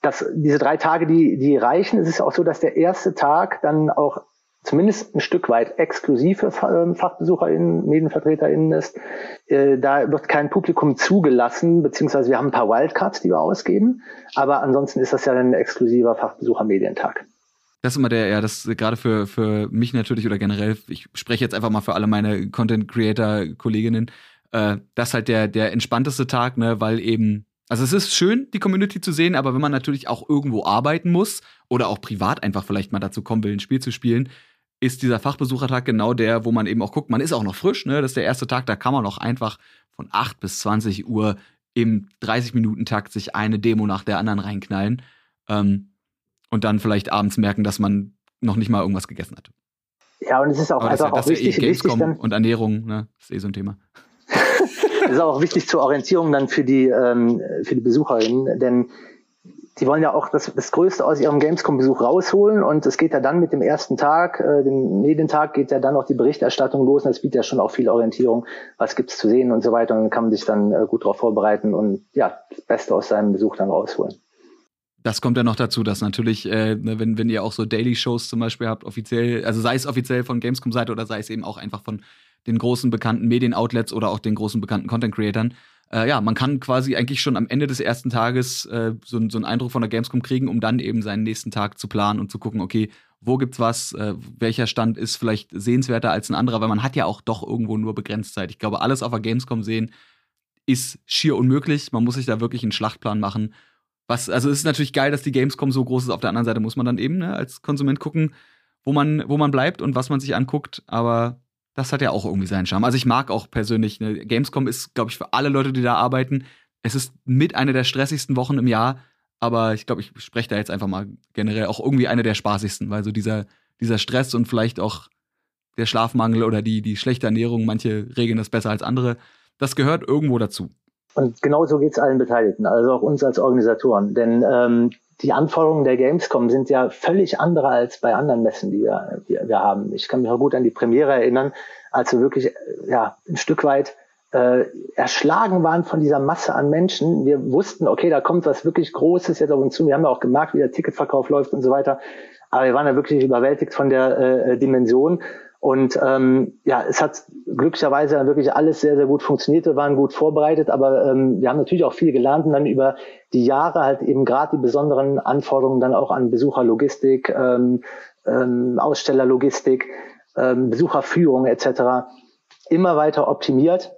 Speaker 2: Das, diese drei Tage, die, die reichen. Es ist auch so, dass der erste Tag dann auch zumindest ein Stück weit exklusive ähm, FachbesucherInnen, MedienvertreterInnen ist. Äh, da wird kein Publikum zugelassen, beziehungsweise wir haben ein paar Wildcards, die wir ausgeben. Aber ansonsten ist das ja ein exklusiver Fachbesucher-Medientag.
Speaker 1: Das ist immer der, ja, das gerade für, für mich natürlich oder generell, ich spreche jetzt einfach mal für alle meine Content-Creator-Kolleginnen, äh, das ist halt der, der entspannteste Tag, ne, weil eben also es ist schön, die Community zu sehen, aber wenn man natürlich auch irgendwo arbeiten muss oder auch privat einfach vielleicht mal dazu kommen will, ein Spiel zu spielen, ist dieser Fachbesuchertag genau der, wo man eben auch guckt, man ist auch noch frisch, ne? Das ist der erste Tag, da kann man auch einfach von 8 bis 20 Uhr im 30-Minuten-Takt sich eine Demo nach der anderen reinknallen ähm, und dann vielleicht abends merken, dass man noch nicht mal irgendwas gegessen hat.
Speaker 2: Ja, und es ist auch
Speaker 1: Aber
Speaker 2: einfach
Speaker 1: das
Speaker 2: auch
Speaker 1: ja eh
Speaker 2: wichtig, wichtig dann,
Speaker 1: und Ernährung, ne? ist eh so ein Thema.
Speaker 2: das ist auch wichtig zur Orientierung dann für die, ähm, für die Besucherinnen, denn die wollen ja auch das, das Größte aus ihrem Gamescom-Besuch rausholen und es geht ja dann mit dem ersten Tag, äh, dem Medientag, geht ja dann auch die Berichterstattung los und das bietet ja schon auch viel Orientierung, was gibt's zu sehen und so weiter und dann kann man sich dann äh, gut darauf vorbereiten und ja, das Beste aus seinem Besuch dann rausholen.
Speaker 1: Das kommt ja noch dazu, dass natürlich, äh, ne, wenn, wenn ihr auch so Daily-Shows zum Beispiel habt, offiziell, also sei es offiziell von Gamescom-Seite oder sei es eben auch einfach von den großen bekannten Medien-Outlets oder auch den großen bekannten Content-Creatern, äh, ja, man kann quasi eigentlich schon am Ende des ersten Tages äh, so, so einen Eindruck von der Gamescom kriegen, um dann eben seinen nächsten Tag zu planen und zu gucken, okay, wo gibt's was, äh, welcher Stand ist vielleicht sehenswerter als ein anderer, weil man hat ja auch doch irgendwo nur begrenzt Zeit. Ich glaube, alles auf der Gamescom sehen ist schier unmöglich. Man muss sich da wirklich einen Schlachtplan machen. Was, also es ist natürlich geil, dass die Gamescom so groß ist. Auf der anderen Seite muss man dann eben ne, als Konsument gucken, wo man, wo man bleibt und was man sich anguckt. Aber das hat ja auch irgendwie seinen Charme. Also ich mag auch persönlich, ne, Gamescom ist, glaube ich, für alle Leute, die da arbeiten, es ist mit einer der stressigsten Wochen im Jahr. Aber ich glaube, ich spreche da jetzt einfach mal generell auch irgendwie eine der spaßigsten, weil so dieser, dieser Stress und vielleicht auch der Schlafmangel oder die, die schlechte Ernährung, manche regeln das besser als andere, das gehört irgendwo dazu.
Speaker 2: Und genauso geht's allen Beteiligten, also auch uns als Organisatoren. Denn ähm, die Anforderungen der Gamescom sind ja völlig andere als bei anderen Messen, die wir, wir, wir haben. Ich kann mich auch gut an die Premiere erinnern, als wir wirklich ja, ein Stück weit äh, erschlagen waren von dieser Masse an Menschen. Wir wussten, okay, da kommt was wirklich Großes jetzt auf uns zu. Wir haben ja auch gemerkt, wie der Ticketverkauf läuft und so weiter. Aber wir waren ja wirklich überwältigt von der äh, Dimension. Und ähm, ja, es hat glücklicherweise wirklich alles sehr, sehr gut funktioniert. Wir waren gut vorbereitet, aber ähm, wir haben natürlich auch viel gelernt und dann über die Jahre halt eben gerade die besonderen Anforderungen dann auch an Besucherlogistik, ähm, ähm, Ausstellerlogistik, ähm, Besucherführung etc. immer weiter optimiert,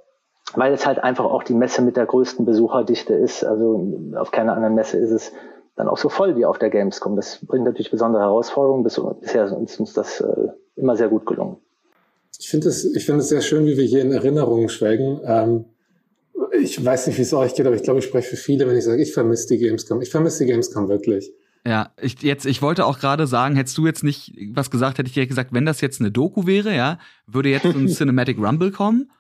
Speaker 2: weil es halt einfach auch die Messe mit der größten Besucherdichte ist. Also auf keiner anderen Messe ist es dann auch so voll wie auf der Gamescom. Das bringt natürlich besondere Herausforderungen. Bisher ist uns das äh, immer sehr gut gelungen.
Speaker 3: Ich finde es, ich finde es sehr schön, wie wir hier in Erinnerungen schwelgen. Ähm, ich weiß nicht, wie es euch geht, aber ich glaube, ich spreche für viele, wenn ich sage, ich vermisse die Gamescom. Ich vermisse die Gamescom wirklich.
Speaker 1: Ja, ich jetzt, ich wollte auch gerade sagen, hättest du jetzt nicht was gesagt, hätte ich dir gesagt, wenn das jetzt eine Doku wäre, ja, würde jetzt so ein Cinematic Rumble kommen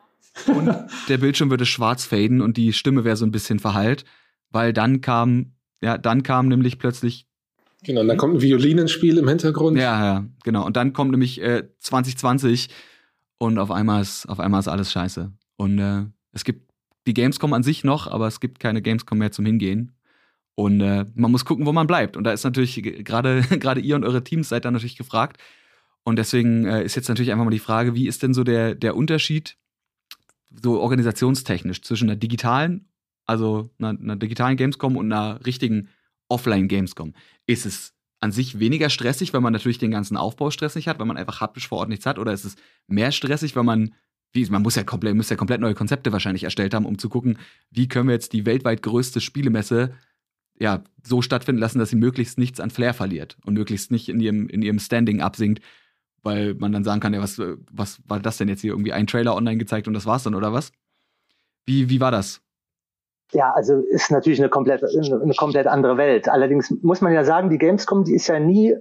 Speaker 1: und der Bildschirm würde schwarz faden und die Stimme wäre so ein bisschen verhallt, weil dann kam, ja, dann kam nämlich plötzlich
Speaker 3: Genau, und dann kommt ein Violinenspiel im Hintergrund.
Speaker 1: Ja, ja, genau. Und dann kommt nämlich äh, 2020 und auf einmal ist, auf einmal ist alles scheiße. Und äh, es gibt die Gamescom an sich noch, aber es gibt keine Gamescom mehr zum Hingehen. Und äh, man muss gucken, wo man bleibt. Und da ist natürlich gerade gerade ihr und eure Teams seid da natürlich gefragt. Und deswegen äh, ist jetzt natürlich einfach mal die Frage, wie ist denn so der, der Unterschied so organisationstechnisch zwischen einer digitalen, also einer, einer digitalen Gamescom und einer richtigen Offline-Gamescom? Ist es an sich weniger stressig, weil man natürlich den ganzen Aufbaustress nicht hat, weil man einfach haptisch vor Ort nichts hat? Oder ist es mehr stressig, weil man, wie, man muss ja komplett, muss ja komplett neue Konzepte wahrscheinlich erstellt haben, um zu gucken, wie können wir jetzt die weltweit größte Spielemesse ja, so stattfinden lassen, dass sie möglichst nichts an Flair verliert und möglichst nicht in ihrem, in ihrem Standing absinkt, weil man dann sagen kann, ja, was, was war das denn jetzt hier? Irgendwie ein Trailer online gezeigt und das war's dann, oder was? Wie, wie war das?
Speaker 2: Ja, also ist natürlich eine komplett, eine komplett andere Welt. Allerdings muss man ja sagen, die Gamescom, die ist ja nie,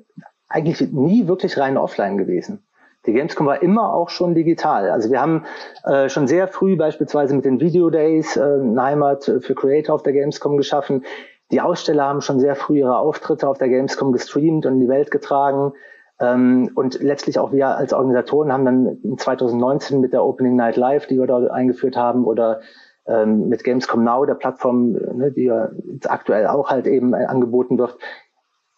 Speaker 2: eigentlich nie wirklich rein offline gewesen. Die Gamescom war immer auch schon digital. Also wir haben äh, schon sehr früh beispielsweise mit den Video Days äh, eine Heimat für Creator auf der Gamescom geschaffen. Die Aussteller haben schon sehr früh ihre Auftritte auf der Gamescom gestreamt und in die Welt getragen. Ähm, und letztlich auch wir als Organisatoren haben dann 2019 mit der Opening Night Live, die wir da eingeführt haben, oder ähm, mit Gamescom Now, der Plattform, ne, die ja aktuell auch halt eben angeboten wird,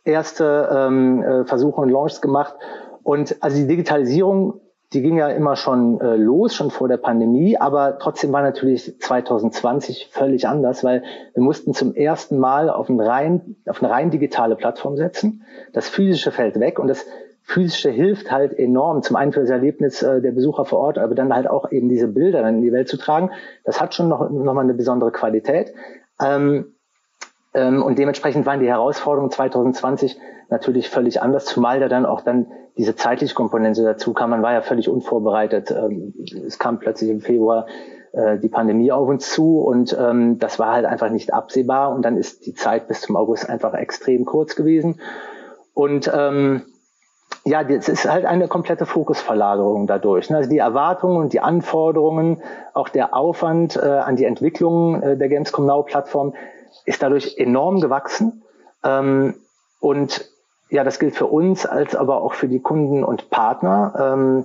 Speaker 2: erste ähm, äh, Versuche und Launches gemacht. Und also die Digitalisierung, die ging ja immer schon äh, los, schon vor der Pandemie, aber trotzdem war natürlich 2020 völlig anders, weil wir mussten zum ersten Mal auf, ein rein, auf eine rein digitale Plattform setzen. Das physische fällt weg und das physische hilft halt enorm. Zum einen für das Erlebnis äh, der Besucher vor Ort, aber dann halt auch eben diese Bilder dann in die Welt zu tragen. Das hat schon noch, noch mal eine besondere Qualität. Ähm, ähm, und dementsprechend waren die Herausforderungen 2020 natürlich völlig anders, zumal da dann auch dann diese zeitliche Komponente dazu kam. Man war ja völlig unvorbereitet. Ähm, es kam plötzlich im Februar äh, die Pandemie auf uns zu und ähm, das war halt einfach nicht absehbar und dann ist die Zeit bis zum August einfach extrem kurz gewesen. Und ähm, ja, es ist halt eine komplette Fokusverlagerung dadurch. Ne? Also die Erwartungen und die Anforderungen, auch der Aufwand äh, an die Entwicklung äh, der Gamescom Now Plattform ist dadurch enorm gewachsen. Ähm, und ja, das gilt für uns als aber auch für die Kunden und Partner. Ähm,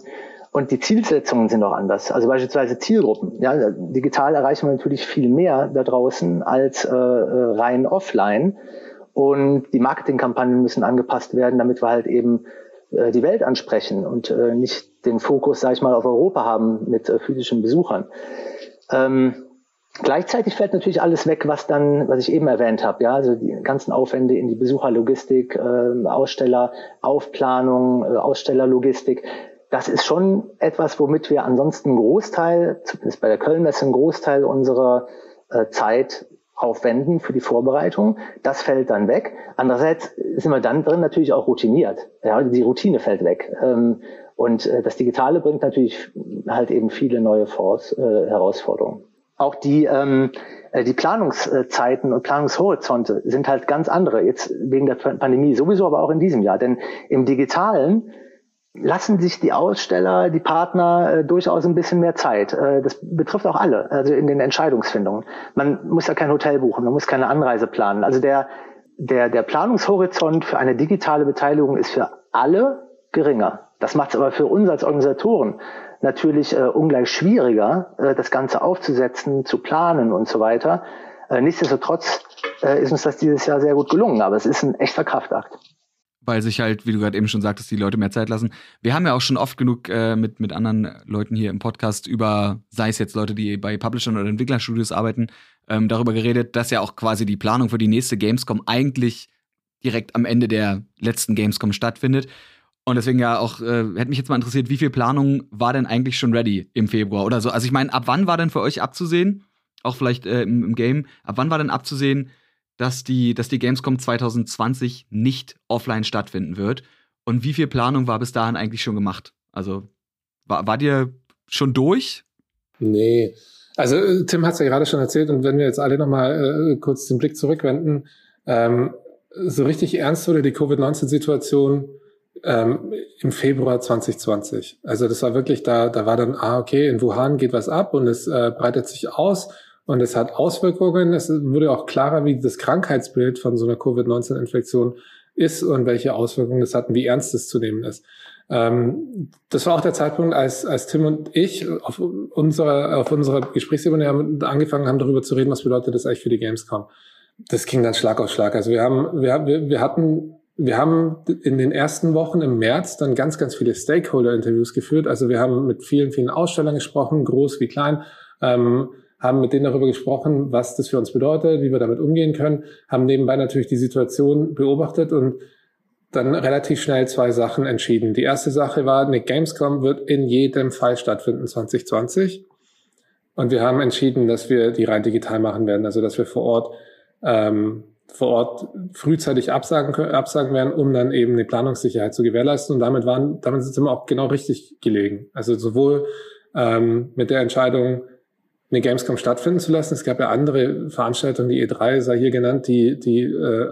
Speaker 2: und die Zielsetzungen sind auch anders. Also beispielsweise Zielgruppen. Ja, digital erreichen wir natürlich viel mehr da draußen als äh, rein offline. Und die Marketingkampagnen müssen angepasst werden, damit wir halt eben äh, die Welt ansprechen und äh, nicht den Fokus, sage ich mal, auf Europa haben mit äh, physischen Besuchern. Ähm, Gleichzeitig fällt natürlich alles weg, was dann, was ich eben erwähnt habe, ja, also die ganzen Aufwände in die Besucherlogistik, äh, Ausstelleraufplanung, äh, Ausstellerlogistik. Das ist schon etwas, womit wir ansonsten einen Großteil, zumindest bei der Kölnmesse, einen Großteil unserer äh, Zeit aufwenden für die Vorbereitung. Das fällt dann weg. Andererseits sind wir dann drin natürlich auch routiniert. Ja, die Routine fällt weg. Ähm, und äh, das Digitale bringt natürlich halt eben viele neue Force, äh, Herausforderungen auch die, ähm, äh, die Planungszeiten und Planungshorizonte sind halt ganz andere. Jetzt wegen der Pandemie sowieso, aber auch in diesem Jahr. Denn im Digitalen lassen sich die Aussteller, die Partner äh, durchaus ein bisschen mehr Zeit. Äh, das betrifft auch alle, also in den Entscheidungsfindungen. Man muss ja kein Hotel buchen, man muss keine Anreise planen. Also der, der, der Planungshorizont für eine digitale Beteiligung ist für alle geringer. Das macht es aber für uns als Organisatoren natürlich äh, ungleich schwieriger, äh, das Ganze aufzusetzen, zu planen und so weiter. Äh, nichtsdestotrotz äh, ist uns das dieses Jahr sehr gut gelungen, aber es ist ein echter Kraftakt
Speaker 1: weil sich halt, wie du gerade eben schon sagtest, die Leute mehr Zeit lassen. Wir haben ja auch schon oft genug äh, mit, mit anderen Leuten hier im Podcast über, sei es jetzt Leute, die bei Publishern oder Entwicklerstudios arbeiten, ähm, darüber geredet, dass ja auch quasi die Planung für die nächste Gamescom eigentlich direkt am Ende der letzten Gamescom stattfindet. Und deswegen ja auch, äh, hätte mich jetzt mal interessiert, wie viel Planung war denn eigentlich schon ready im Februar oder so? Also ich meine, ab wann war denn für euch abzusehen, auch vielleicht äh, im, im, Game, ab wann war denn abzusehen, dass die, dass die Gamescom 2020 nicht offline stattfinden wird? Und wie viel Planung war bis dahin eigentlich schon gemacht? Also war, war dir schon durch?
Speaker 3: Nee. Also äh, Tim hat es ja gerade schon erzählt und wenn wir jetzt alle nochmal äh, kurz den Blick zurückwenden, ähm, so richtig ernst wurde die Covid-19-Situation ähm, im Februar 2020. Also das war wirklich da, da war dann, ah, okay, in Wuhan geht was ab und es äh, breitet sich aus und es hat Auswirkungen. Es wurde auch klarer, wie das Krankheitsbild von so einer Covid-19-Infektion ist und welche Auswirkungen das hat und wie ernst es zu nehmen ist. Ähm, das war auch der Zeitpunkt, als, als Tim und ich auf unserer, auf unserer Gesprächsebene angefangen haben, darüber zu reden, was bedeutet das eigentlich für die Gamescom. Das ging dann Schlag auf Schlag. Also wir haben, wir, wir, wir hatten wir haben in den ersten Wochen im März dann ganz, ganz viele Stakeholder-Interviews geführt. Also wir haben mit vielen, vielen Ausstellern gesprochen, groß wie klein, ähm, haben mit denen darüber gesprochen, was das für uns bedeutet, wie wir damit umgehen können, haben nebenbei natürlich die Situation beobachtet und dann relativ schnell zwei Sachen entschieden. Die erste Sache war, eine Gamescom wird in jedem Fall stattfinden 2020. Und wir haben entschieden, dass wir die rein digital machen werden, also dass wir vor Ort ähm, vor Ort frühzeitig absagen, absagen werden, um dann eben eine Planungssicherheit zu gewährleisten. Und damit waren, damit sind wir auch genau richtig gelegen. Also sowohl ähm, mit der Entscheidung, eine Gamescom stattfinden zu lassen. Es gab ja andere Veranstaltungen, die E3 sei hier genannt, die, die äh,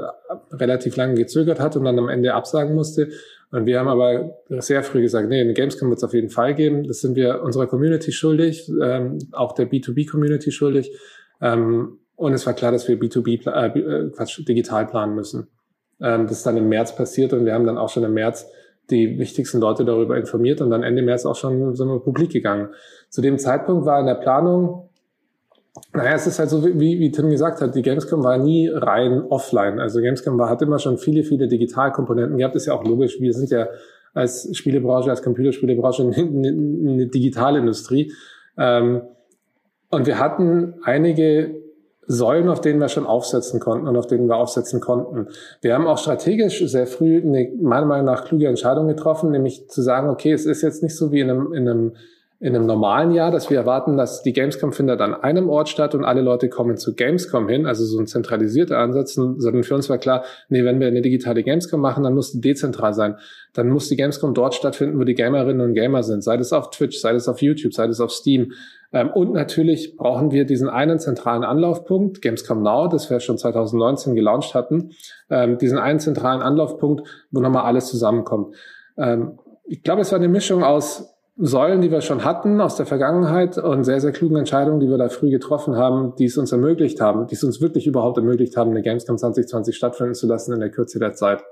Speaker 3: relativ lange gezögert hat und dann am Ende absagen musste. Und wir haben aber sehr früh gesagt, nee, eine Gamescom wird es auf jeden Fall geben. Das sind wir unserer Community schuldig, ähm, auch der B2B-Community schuldig. Ähm, und es war klar, dass wir B2B, äh, äh, Quatsch, digital planen müssen. Ähm, das ist dann im März passiert und wir haben dann auch schon im März die wichtigsten Leute darüber informiert und dann Ende März auch schon sind wir publik gegangen. Zu dem Zeitpunkt war in der Planung, naja, es ist halt so, wie, wie Tim gesagt hat, die Gamescom war nie rein offline. Also Gamescom war, hat immer schon viele, viele Digitalkomponenten gehabt. Ist ja auch logisch. Wir sind ja als Spielebranche, als Computerspielebranche eine, eine Digitalindustrie. Ähm, und wir hatten einige Säulen, auf denen wir schon aufsetzen konnten und auf denen wir aufsetzen konnten. Wir haben auch strategisch sehr früh eine meiner Meinung nach kluge Entscheidung getroffen, nämlich zu sagen, okay, es ist jetzt nicht so wie in einem, in einem in einem normalen Jahr, dass wir erwarten, dass die Gamescom findet an einem Ort statt und alle Leute kommen zu Gamescom hin, also so ein zentralisierter Ansatz, sondern für uns war klar, nee, wenn wir eine digitale Gamescom machen, dann muss die dezentral sein. Dann muss die Gamescom dort stattfinden, wo die Gamerinnen und Gamer sind, sei das auf Twitch, sei das auf YouTube, sei das auf Steam. Ähm, und natürlich brauchen wir diesen einen zentralen Anlaufpunkt, Gamescom Now, das wir schon 2019 gelauncht hatten, ähm, diesen einen zentralen Anlaufpunkt, wo nochmal alles zusammenkommt. Ähm, ich glaube, es war eine Mischung aus Säulen, die wir schon hatten aus der Vergangenheit und sehr, sehr klugen Entscheidungen, die wir da früh getroffen haben, die es uns ermöglicht haben, die es uns wirklich überhaupt ermöglicht haben, eine Gamescom 2020 stattfinden zu lassen in der Kürze der Zeit.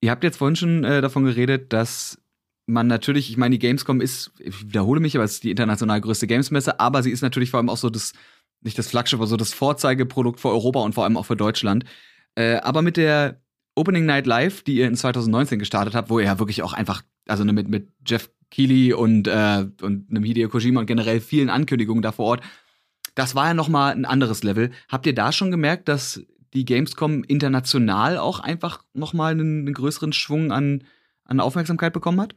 Speaker 1: Ihr habt jetzt vorhin schon äh, davon geredet, dass man natürlich, ich meine, die Gamescom ist, ich wiederhole mich, aber es ist die international größte Gamesmesse, aber sie ist natürlich vor allem auch so das, nicht das Flaggschiff, aber so das Vorzeigeprodukt für Europa und vor allem auch für Deutschland. Äh, aber mit der Opening Night Live, die ihr in 2019 gestartet habt, wo ihr ja wirklich auch einfach, also ne, mit, mit Jeff Keighley und, äh, und einem Hideo Kojima und generell vielen Ankündigungen da vor Ort, das war ja noch mal ein anderes Level. Habt ihr da schon gemerkt, dass die Gamescom international auch einfach noch mal einen, einen größeren Schwung an, an Aufmerksamkeit bekommen hat?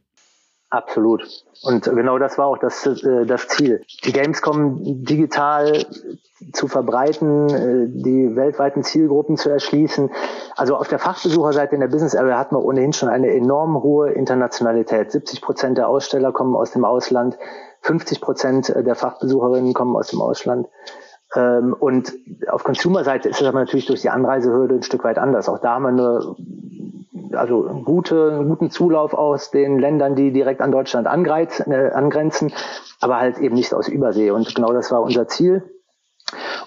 Speaker 2: Absolut. Und genau das war auch das, äh, das Ziel. Die Gamescom digital zu verbreiten, äh, die weltweiten Zielgruppen zu erschließen. Also auf der Fachbesucherseite in der Business Area hat man ohnehin schon eine enorm hohe Internationalität. 70 Prozent der Aussteller kommen aus dem Ausland, 50 Prozent der Fachbesucherinnen kommen aus dem Ausland. Ähm, und auf Consumer-Seite ist es aber natürlich durch die Anreisehürde ein Stück weit anders. Auch da haben wir eine also gute, guten Zulauf aus den Ländern, die direkt an Deutschland äh, angrenzen, aber halt eben nicht aus Übersee. Und genau das war unser Ziel.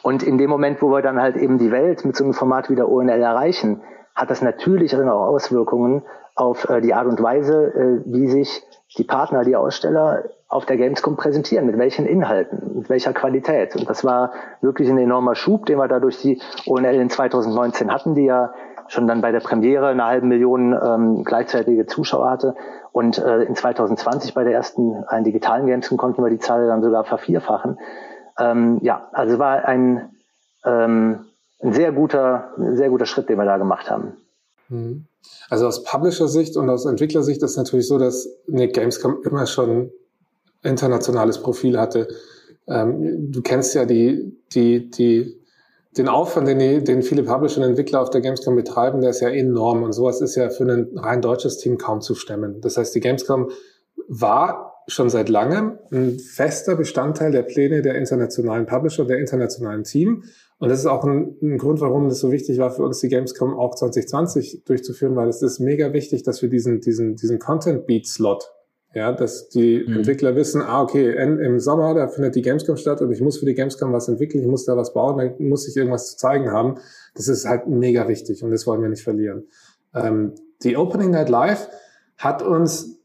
Speaker 2: Und in dem Moment, wo wir dann halt eben die Welt mit so einem Format wie der ONL erreichen, hat das natürlich dann auch Auswirkungen auf äh, die Art und Weise, äh, wie sich die Partner, die Aussteller auf der Gamescom präsentieren, mit welchen Inhalten, mit welcher Qualität. Und das war wirklich ein enormer Schub, den wir da durch die ONL in 2019 hatten, die ja schon dann bei der Premiere eine halbe Million ähm, gleichzeitige Zuschauer hatte. Und äh, in 2020 bei der ersten einen digitalen Gamescom konnten wir die Zahl dann sogar vervierfachen. Ähm, ja, also war ein, ähm, ein sehr guter, sehr guter Schritt, den wir da gemacht haben.
Speaker 3: Mhm. Also aus Publisher-Sicht und aus Entwicklersicht ist natürlich so, dass eine Gamescom immer schon internationales Profil hatte. Ähm, du kennst ja die, die, die den Aufwand, den, die, den viele Publisher und Entwickler auf der Gamescom betreiben, der ist ja enorm und sowas ist ja für ein rein deutsches Team kaum zu stemmen. Das heißt, die Gamescom war schon seit langem ein fester Bestandteil der Pläne der internationalen Publisher, der internationalen Team. Und das ist auch ein, ein Grund, warum es so wichtig war für uns, die Gamescom auch 2020 durchzuführen, weil es ist mega wichtig, dass wir diesen, diesen, diesen Content-Beat-Slot ja, dass die mhm. Entwickler wissen, ah, okay, im Sommer, da findet die Gamescom statt und ich muss für die Gamescom was entwickeln, ich muss da was bauen, da muss ich irgendwas zu zeigen haben. Das ist halt mega wichtig und das wollen wir nicht verlieren. Ähm, die Opening Night Live hat uns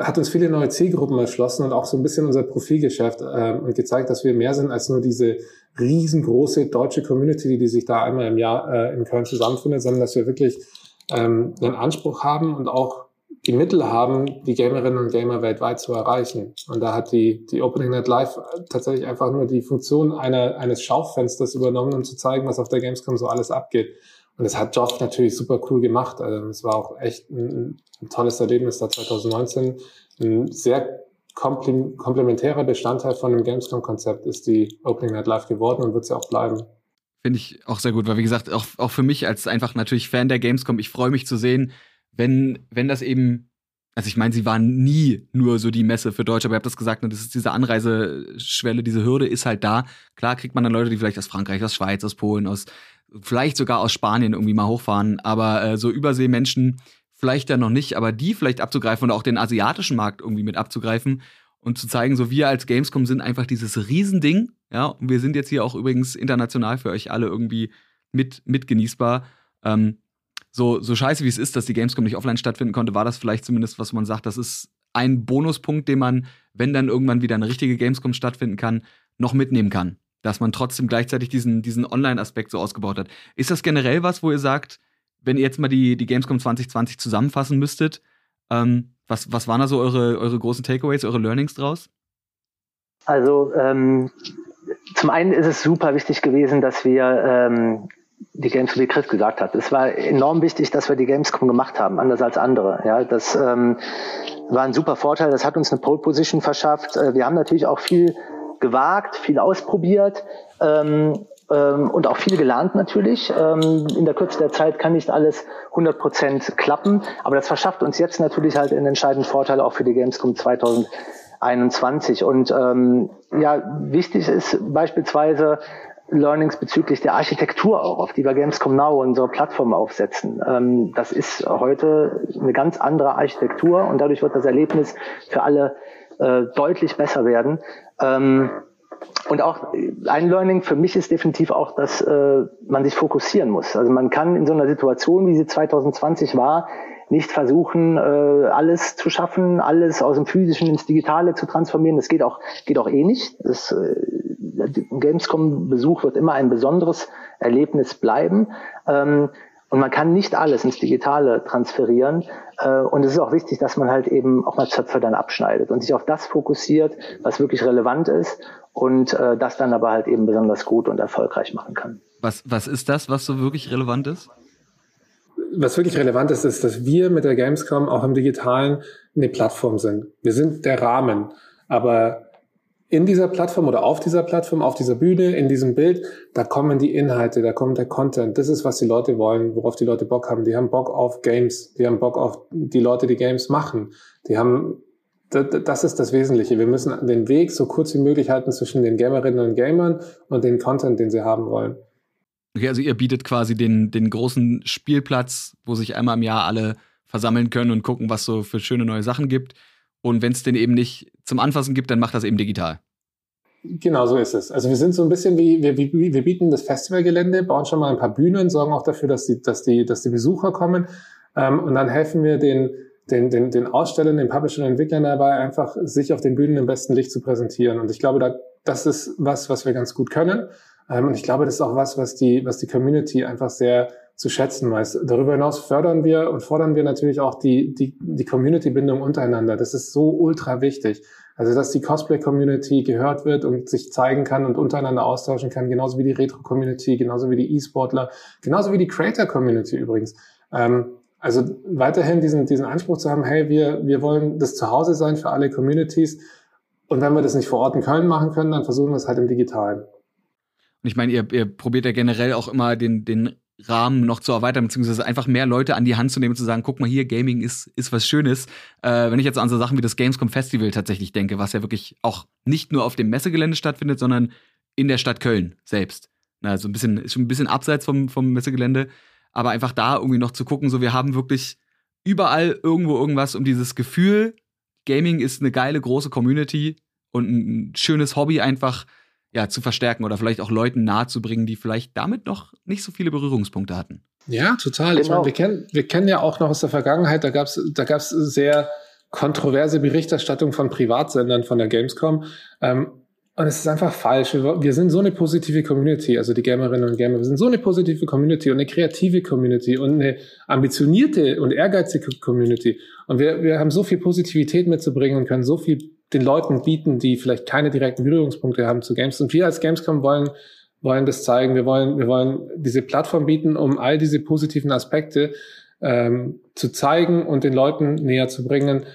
Speaker 3: hat uns viele neue Zielgruppen erschlossen und auch so ein bisschen unser Profilgeschäft äh, und gezeigt, dass wir mehr sind als nur diese riesengroße deutsche Community, die sich da einmal im Jahr äh, in Köln zusammenfindet, sondern dass wir wirklich ähm, einen Anspruch haben und auch die Mittel haben, die Gamerinnen und Gamer weltweit zu erreichen. Und da hat die, die Opening Night Live tatsächlich einfach nur die Funktion einer, eines Schaufensters übernommen, um zu zeigen, was auf der Gamescom so alles abgeht. Und das hat Joff natürlich super cool gemacht. Also es war auch echt ein, ein tolles Erlebnis da 2019. Ein sehr komplementärer Bestandteil von dem Gamescom-Konzept ist die Opening Night Live geworden und wird sie auch bleiben.
Speaker 1: Finde ich auch sehr gut, weil wie gesagt, auch, auch für mich als einfach natürlich Fan der Gamescom, ich freue mich zu sehen, wenn, wenn das eben, also ich meine, sie waren nie nur so die Messe für Deutsche, aber ihr habt das gesagt, ne, das ist diese Anreiseschwelle, diese Hürde ist halt da. Klar kriegt man dann Leute, die vielleicht aus Frankreich, aus Schweiz, aus Polen, aus vielleicht sogar aus Spanien irgendwie mal hochfahren, aber äh, so Überseemenschen vielleicht dann noch nicht, aber die vielleicht abzugreifen und auch den asiatischen Markt irgendwie mit abzugreifen und zu zeigen, so wir als Gamescom sind einfach dieses Riesending, ja, und wir sind jetzt hier auch übrigens international für euch alle irgendwie mit, mit genießbar. Ähm, so, so scheiße wie es ist, dass die Gamescom nicht offline stattfinden konnte, war das vielleicht zumindest, was man sagt, das ist ein Bonuspunkt, den man, wenn dann irgendwann wieder eine richtige Gamescom stattfinden kann, noch mitnehmen kann. Dass man trotzdem gleichzeitig diesen, diesen Online-Aspekt so ausgebaut hat. Ist das generell was, wo ihr sagt, wenn ihr jetzt mal die, die Gamescom 2020 zusammenfassen müsstet, ähm, was, was waren da so eure, eure großen Takeaways, eure Learnings draus?
Speaker 2: Also ähm, zum einen ist es super wichtig gewesen, dass wir ähm, die Games, wie Chris gesagt hat. Es war enorm wichtig, dass wir die Gamescom gemacht haben, anders als andere. Ja, das ähm, war ein super Vorteil. Das hat uns eine Pole Position verschafft. Äh, wir haben natürlich auch viel gewagt, viel ausprobiert. Ähm, ähm, und auch viel gelernt natürlich. Ähm, in der Kürze der Zeit kann nicht alles 100 Prozent klappen, aber das verschafft uns jetzt natürlich halt einen entscheidenden Vorteil auch für die Gamescom 2021 21. Und ähm, ja, wichtig ist beispielsweise Learnings bezüglich der Architektur auch, auf die wir Gamescom Now unsere Plattform aufsetzen. Ähm, das ist heute eine ganz andere Architektur und dadurch wird das Erlebnis für alle äh, deutlich besser werden. Ähm, und auch ein Learning für mich ist definitiv auch, dass äh, man sich fokussieren muss. Also man kann in so einer Situation, wie sie 2020 war, nicht versuchen, äh, alles zu schaffen, alles aus dem Physischen ins Digitale zu transformieren. Das geht auch, geht auch eh nicht. Das, äh, Gamescom-Besuch wird immer ein besonderes Erlebnis bleiben. Ähm, und man kann nicht alles ins Digitale transferieren. Äh, und es ist auch wichtig, dass man halt eben auch mal Zöpfe dann abschneidet und sich auf das fokussiert, was wirklich relevant ist und äh, das dann aber halt eben besonders gut und erfolgreich machen kann.
Speaker 1: Was, was ist das, was so wirklich relevant ist?
Speaker 3: Was wirklich relevant ist, ist, dass wir mit der Gamescom auch im Digitalen eine Plattform sind. Wir sind der Rahmen. Aber in dieser Plattform oder auf dieser Plattform, auf dieser Bühne, in diesem Bild, da kommen die Inhalte, da kommt der Content. Das ist, was die Leute wollen, worauf die Leute Bock haben. Die haben Bock auf Games. Die haben Bock auf die Leute, die Games machen. Die haben, das ist das Wesentliche. Wir müssen den Weg so kurz wie möglich halten zwischen den Gamerinnen und Gamern und den Content, den sie haben wollen.
Speaker 1: Okay, also ihr bietet quasi den, den großen Spielplatz, wo sich einmal im Jahr alle versammeln können und gucken, was so für schöne neue Sachen gibt. Und wenn es den eben nicht zum Anfassen gibt, dann macht das eben digital.
Speaker 3: Genau so ist es. Also wir sind so ein bisschen wie, wir, wir bieten das Festivalgelände, bauen schon mal ein paar Bühnen, sorgen auch dafür, dass die, dass die, dass die Besucher kommen. Ähm, und dann helfen wir den, den, den, den Ausstellern, den Publishern und Entwicklern dabei, einfach sich auf den Bühnen im besten Licht zu präsentieren. Und ich glaube, da, das ist was, was wir ganz gut können. Ähm, und ich glaube, das ist auch was, was die, was die Community einfach sehr zu schätzen weiß. Darüber hinaus fördern wir und fordern wir natürlich auch die, die, die Community-Bindung untereinander. Das ist so ultra wichtig. Also, dass die Cosplay-Community gehört wird und sich zeigen kann und untereinander austauschen kann, genauso wie die Retro-Community, genauso wie die E-Sportler, genauso wie die Creator-Community übrigens. Ähm, also weiterhin diesen, diesen Anspruch zu haben, hey, wir, wir wollen das Zuhause sein für alle Communities. Und wenn wir das nicht vor Ort in Köln machen können, dann versuchen wir es halt im Digitalen.
Speaker 1: Und ich meine, ihr, ihr probiert ja generell auch immer den, den Rahmen noch zu erweitern, beziehungsweise einfach mehr Leute an die Hand zu nehmen und zu sagen, guck mal hier, Gaming ist, ist was Schönes. Äh, wenn ich jetzt an so Sachen wie das Gamescom Festival tatsächlich denke, was ja wirklich auch nicht nur auf dem Messegelände stattfindet, sondern in der Stadt Köln selbst. Also ein bisschen, ist schon ein bisschen abseits vom, vom Messegelände, aber einfach da irgendwie noch zu gucken, so wir haben wirklich überall irgendwo irgendwas um dieses Gefühl, Gaming ist eine geile große Community und ein schönes Hobby einfach ja, zu verstärken oder vielleicht auch Leuten nahezubringen, die vielleicht damit noch nicht so viele Berührungspunkte hatten.
Speaker 3: Ja, total. Genau. Ich meine, wir kennen, wir kennen ja auch noch aus der Vergangenheit, da gab es da gab's sehr kontroverse Berichterstattung von Privatsendern von der Gamescom. Ähm, und es ist einfach falsch. Wir, wir, sind so eine positive Community, also die Gamerinnen und Gamer. Wir sind so eine positive Community und eine kreative Community und eine ambitionierte und ehrgeizige Community. Und wir, wir haben so viel Positivität mitzubringen und können so viel den Leuten bieten, die vielleicht keine direkten Berührungspunkte haben zu Games. Und wir als Gamescom wollen, wollen das zeigen. Wir wollen, wir wollen diese Plattform bieten, um all diese positiven Aspekte ähm, zu zeigen und den Leuten näher zu bringen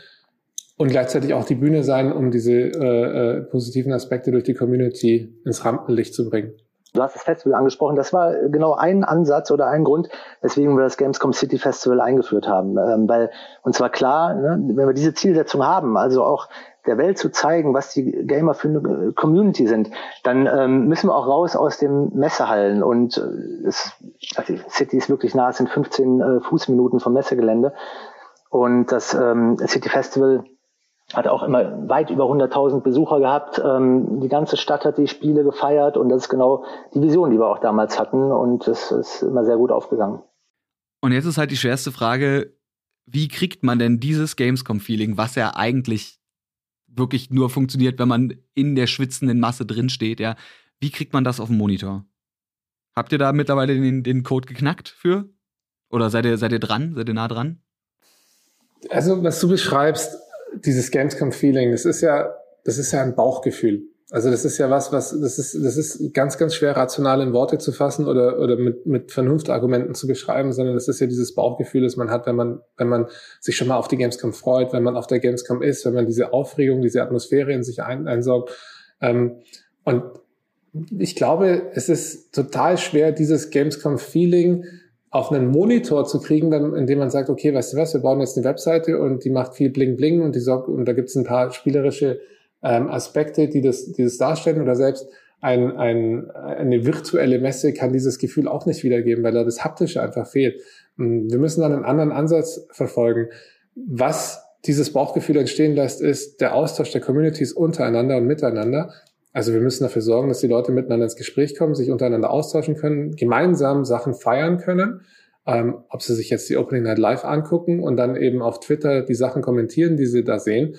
Speaker 3: und gleichzeitig auch die Bühne sein, um diese äh, äh, positiven Aspekte durch die Community ins Rampenlicht zu bringen.
Speaker 2: Du hast das Festival angesprochen. Das war genau ein Ansatz oder ein Grund, weswegen wir das Gamescom City Festival eingeführt haben. Ähm, weil uns war klar, ne, wenn wir diese Zielsetzung haben, also auch der Welt zu zeigen, was die Gamer für eine Community sind, dann ähm, müssen wir auch raus aus den Messehallen. Und äh, es, also City ist wirklich nah, es sind 15 äh, Fußminuten vom Messegelände. Und das ähm, City Festival hat auch immer weit über 100.000 Besucher gehabt. Ähm, die ganze Stadt hat die Spiele gefeiert und das ist genau die Vision, die wir auch damals hatten. Und das ist immer sehr gut aufgegangen.
Speaker 1: Und jetzt ist halt die schwerste Frage, wie kriegt man denn dieses Gamescom-Feeling, was ja eigentlich wirklich nur funktioniert, wenn man in der schwitzenden Masse drinsteht, ja. Wie kriegt man das auf dem Monitor? Habt ihr da mittlerweile den, den Code geknackt für? Oder seid ihr, seid ihr dran? Seid ihr nah dran?
Speaker 3: Also, was du beschreibst, dieses Gamescom-Feeling, das ist ja, das ist ja ein Bauchgefühl. Also das ist ja was, was das ist, das ist ganz, ganz schwer rational in Worte zu fassen oder oder mit mit Vernunftargumenten zu beschreiben, sondern das ist ja dieses Bauchgefühl, das man hat, wenn man wenn man sich schon mal auf die Gamescom freut, wenn man auf der Gamescom ist, wenn man diese Aufregung, diese Atmosphäre in sich ein, einsaugt. Ähm, und ich glaube, es ist total schwer, dieses Gamescom-Feeling auf einen Monitor zu kriegen, indem man sagt, okay, weißt du was, wir bauen jetzt eine Webseite und die macht viel Bling Bling und die sorgt, und da gibt's ein paar spielerische ähm, Aspekte, die das, die das darstellen oder selbst ein, ein, eine virtuelle Messe kann dieses Gefühl auch nicht wiedergeben, weil da das Haptische einfach fehlt. Wir müssen dann einen anderen Ansatz verfolgen. Was dieses Bauchgefühl entstehen lässt, ist der Austausch der Communities untereinander und miteinander. Also wir müssen dafür sorgen, dass die Leute miteinander ins Gespräch kommen, sich untereinander austauschen können, gemeinsam Sachen feiern können. Ähm, ob sie sich jetzt die Opening Night Live angucken und dann eben auf Twitter die Sachen kommentieren, die sie da sehen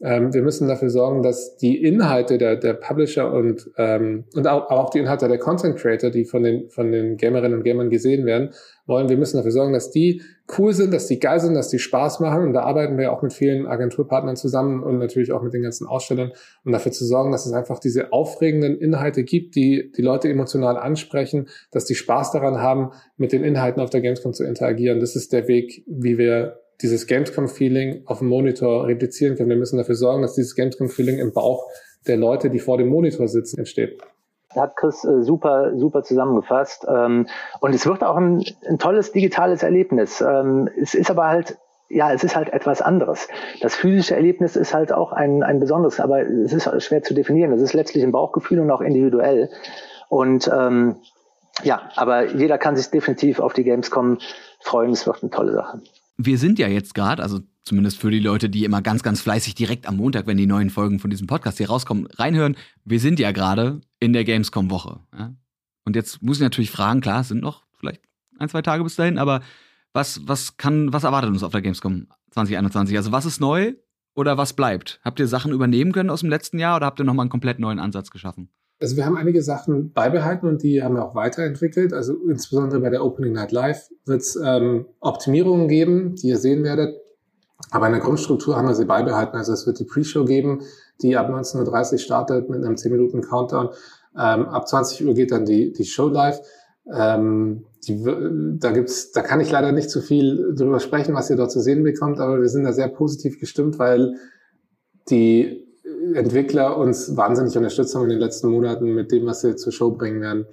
Speaker 3: ähm, wir müssen dafür sorgen, dass die Inhalte der, der Publisher und, ähm, und auch, auch die Inhalte der Content Creator, die von den, von den Gamerinnen und Gamern gesehen werden, wollen, wir müssen dafür sorgen, dass die cool sind, dass die geil sind, dass die Spaß machen. Und da arbeiten wir auch mit vielen Agenturpartnern zusammen und natürlich auch mit den ganzen Ausstellern, um dafür zu sorgen, dass es einfach diese aufregenden Inhalte gibt, die die Leute emotional ansprechen, dass die Spaß daran haben, mit den Inhalten auf der Gamescom zu interagieren. Das ist der Weg, wie wir dieses Gamescom-Feeling auf dem Monitor replizieren können. Wir müssen dafür sorgen, dass dieses Gamescom-Feeling im Bauch der Leute, die vor dem Monitor sitzen, entsteht.
Speaker 2: Hat Chris äh, super, super zusammengefasst. Ähm, und es wird auch ein, ein tolles digitales Erlebnis. Ähm, es ist aber halt ja, es ist halt etwas anderes. Das physische Erlebnis ist halt auch ein, ein besonderes, aber es ist schwer zu definieren. Es ist letztlich ein Bauchgefühl und auch individuell. Und ähm, ja, aber jeder kann sich definitiv auf die Gamescom freuen. Es wird eine tolle Sache
Speaker 1: wir sind ja jetzt gerade, also zumindest für die Leute, die immer ganz, ganz fleißig direkt am Montag, wenn die neuen Folgen von diesem Podcast hier rauskommen, reinhören, wir sind ja gerade in der Gamescom-Woche. Ja? Und jetzt muss ich natürlich fragen, klar, es sind noch vielleicht ein, zwei Tage bis dahin, aber was, was kann, was erwartet uns auf der Gamescom 2021? Also was ist neu oder was bleibt? Habt ihr Sachen übernehmen können aus dem letzten Jahr oder habt ihr nochmal einen komplett neuen Ansatz geschaffen?
Speaker 3: Also wir haben einige Sachen beibehalten und die haben wir auch weiterentwickelt. Also insbesondere bei der Opening Night Live wird es ähm, Optimierungen geben, die ihr sehen werdet. Aber in der Grundstruktur haben wir sie beibehalten. Also es wird die Pre-Show geben, die ab 19.30 Uhr startet mit einem 10-Minuten-Countdown. Ähm, ab 20 Uhr geht dann die, die Show live. Ähm, die, da gibt's, da kann ich leider nicht zu viel drüber sprechen, was ihr dort zu sehen bekommt, aber wir sind da sehr positiv gestimmt, weil die Entwickler uns wahnsinnig unterstützt haben in den letzten Monaten mit dem, was sie zur Show bringen werden.